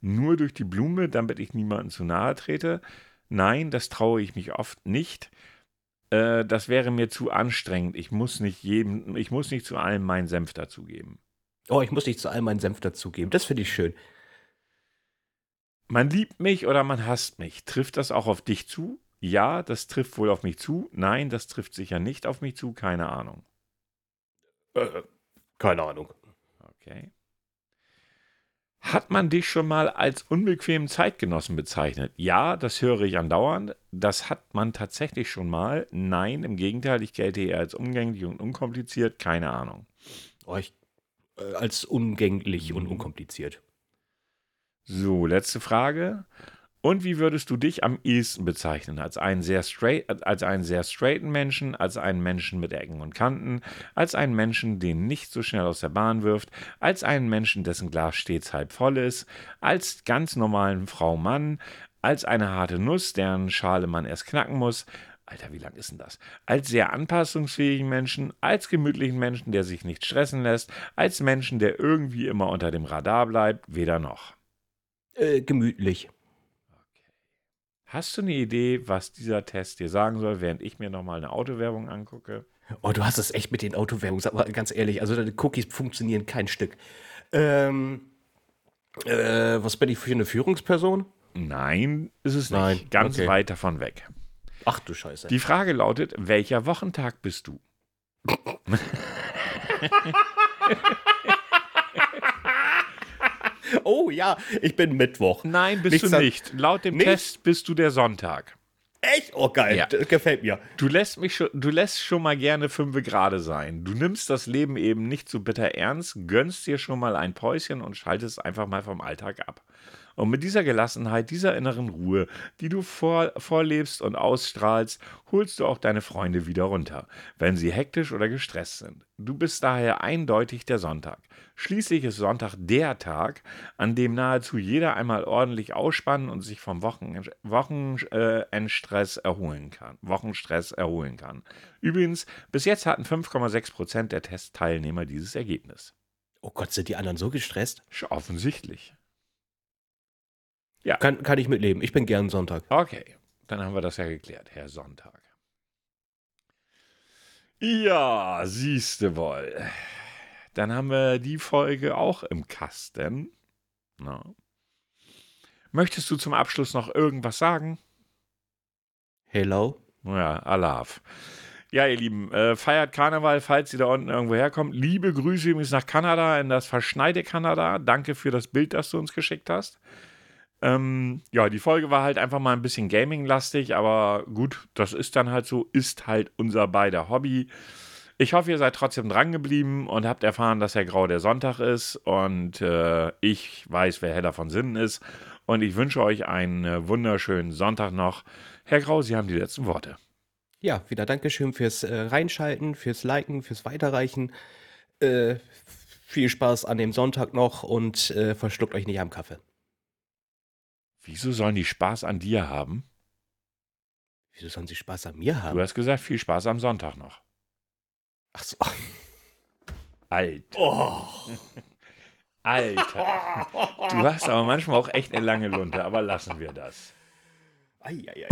Nur durch die Blume, damit ich niemandem zu nahe trete. Nein, das traue ich mich oft nicht. Äh, das wäre mir zu anstrengend. Ich muss nicht jedem, ich muss nicht zu allem meinen Senf dazugeben. Oh, ich muss nicht zu allem meinen Senf dazugeben. Das finde ich schön. Man liebt mich oder man hasst mich. Trifft das auch auf dich zu? Ja, das trifft wohl auf mich zu. Nein, das trifft sicher nicht auf mich zu. Keine Ahnung. Äh, keine Ahnung. Okay. Hat man dich schon mal als unbequemen Zeitgenossen bezeichnet? Ja, das höre ich andauernd. Das hat man tatsächlich schon mal. Nein, im Gegenteil, ich gelte eher als umgänglich und unkompliziert. Keine Ahnung. Oh, ich, äh, als umgänglich und unkompliziert. So, letzte Frage. Und wie würdest du dich am ehesten bezeichnen? Als einen sehr straight, als einen sehr straighten Menschen, als einen Menschen mit Ecken und Kanten, als einen Menschen, den nicht so schnell aus der Bahn wirft, als einen Menschen, dessen Glas stets halb voll ist, als ganz normalen Frau Mann, als eine harte Nuss, deren Schale man erst knacken muss. Alter, wie lang ist denn das? Als sehr anpassungsfähigen Menschen, als gemütlichen Menschen, der sich nicht stressen lässt, als Menschen, der irgendwie immer unter dem Radar bleibt, weder noch. Äh, gemütlich. Hast du eine Idee, was dieser Test dir sagen soll, während ich mir nochmal eine Autowerbung angucke? Oh, du hast es echt mit den Autowerbungen, sag mal ganz ehrlich, also deine Cookies funktionieren kein Stück. Ähm, äh, was bin ich für eine Führungsperson? Nein, ist es Nein. nicht. Ganz okay. weit davon weg. Ach du Scheiße. Die Frage lautet, welcher Wochentag bist du? Oh ja, ich bin Mittwoch. Nein, bist Nichts du nicht. Laut dem nicht? Test bist du der Sonntag. Echt? Oh geil, ja. das gefällt mir. Du lässt mich schon, du lässt schon mal gerne fünf gerade sein. Du nimmst das Leben eben nicht so bitter ernst, gönnst dir schon mal ein Päuschen und schaltest einfach mal vom Alltag ab. Und mit dieser Gelassenheit, dieser inneren Ruhe, die du vor, vorlebst und ausstrahlst, holst du auch deine Freunde wieder runter, wenn sie hektisch oder gestresst sind. Du bist daher eindeutig der Sonntag. Schließlich ist Sonntag der Tag, an dem nahezu jeder einmal ordentlich ausspannen und sich vom Wochenendstress äh, erholen kann. Wochenstress erholen kann. Übrigens, bis jetzt hatten 5,6% der Testteilnehmer dieses Ergebnis. Oh Gott, sind die anderen so gestresst? Offensichtlich. Ja. Kann, kann ich mitleben. Ich bin gern Sonntag. Okay, dann haben wir das ja geklärt, Herr Sonntag. Ja, siehste wohl. Dann haben wir die Folge auch im Kasten. Na. Möchtest du zum Abschluss noch irgendwas sagen? Hello. Ja, Alaf. Ja, ihr Lieben, äh, feiert Karneval, falls ihr da unten irgendwo herkommt. Liebe Grüße übrigens nach Kanada, in das verschneite Kanada. Danke für das Bild, das du uns geschickt hast. Ähm, ja, die Folge war halt einfach mal ein bisschen Gaming-lastig, aber gut, das ist dann halt so, ist halt unser beider Hobby. Ich hoffe, ihr seid trotzdem dran geblieben und habt erfahren, dass Herr Grau der Sonntag ist und äh, ich weiß, wer Heller von Sinnen ist. Und ich wünsche euch einen äh, wunderschönen Sonntag noch. Herr Grau, Sie haben die letzten Worte. Ja, wieder Dankeschön fürs äh, Reinschalten, fürs Liken, fürs Weiterreichen. Äh, viel Spaß an dem Sonntag noch und äh, verschluckt euch nicht am Kaffee. Wieso sollen die Spaß an dir haben? Wieso sollen sie Spaß an mir haben? Du hast gesagt, viel Spaß am Sonntag noch. Ach so. Alter. Oh. Alter. Du hast aber manchmal auch echt eine lange Lunte, aber lassen wir das. Eieiei.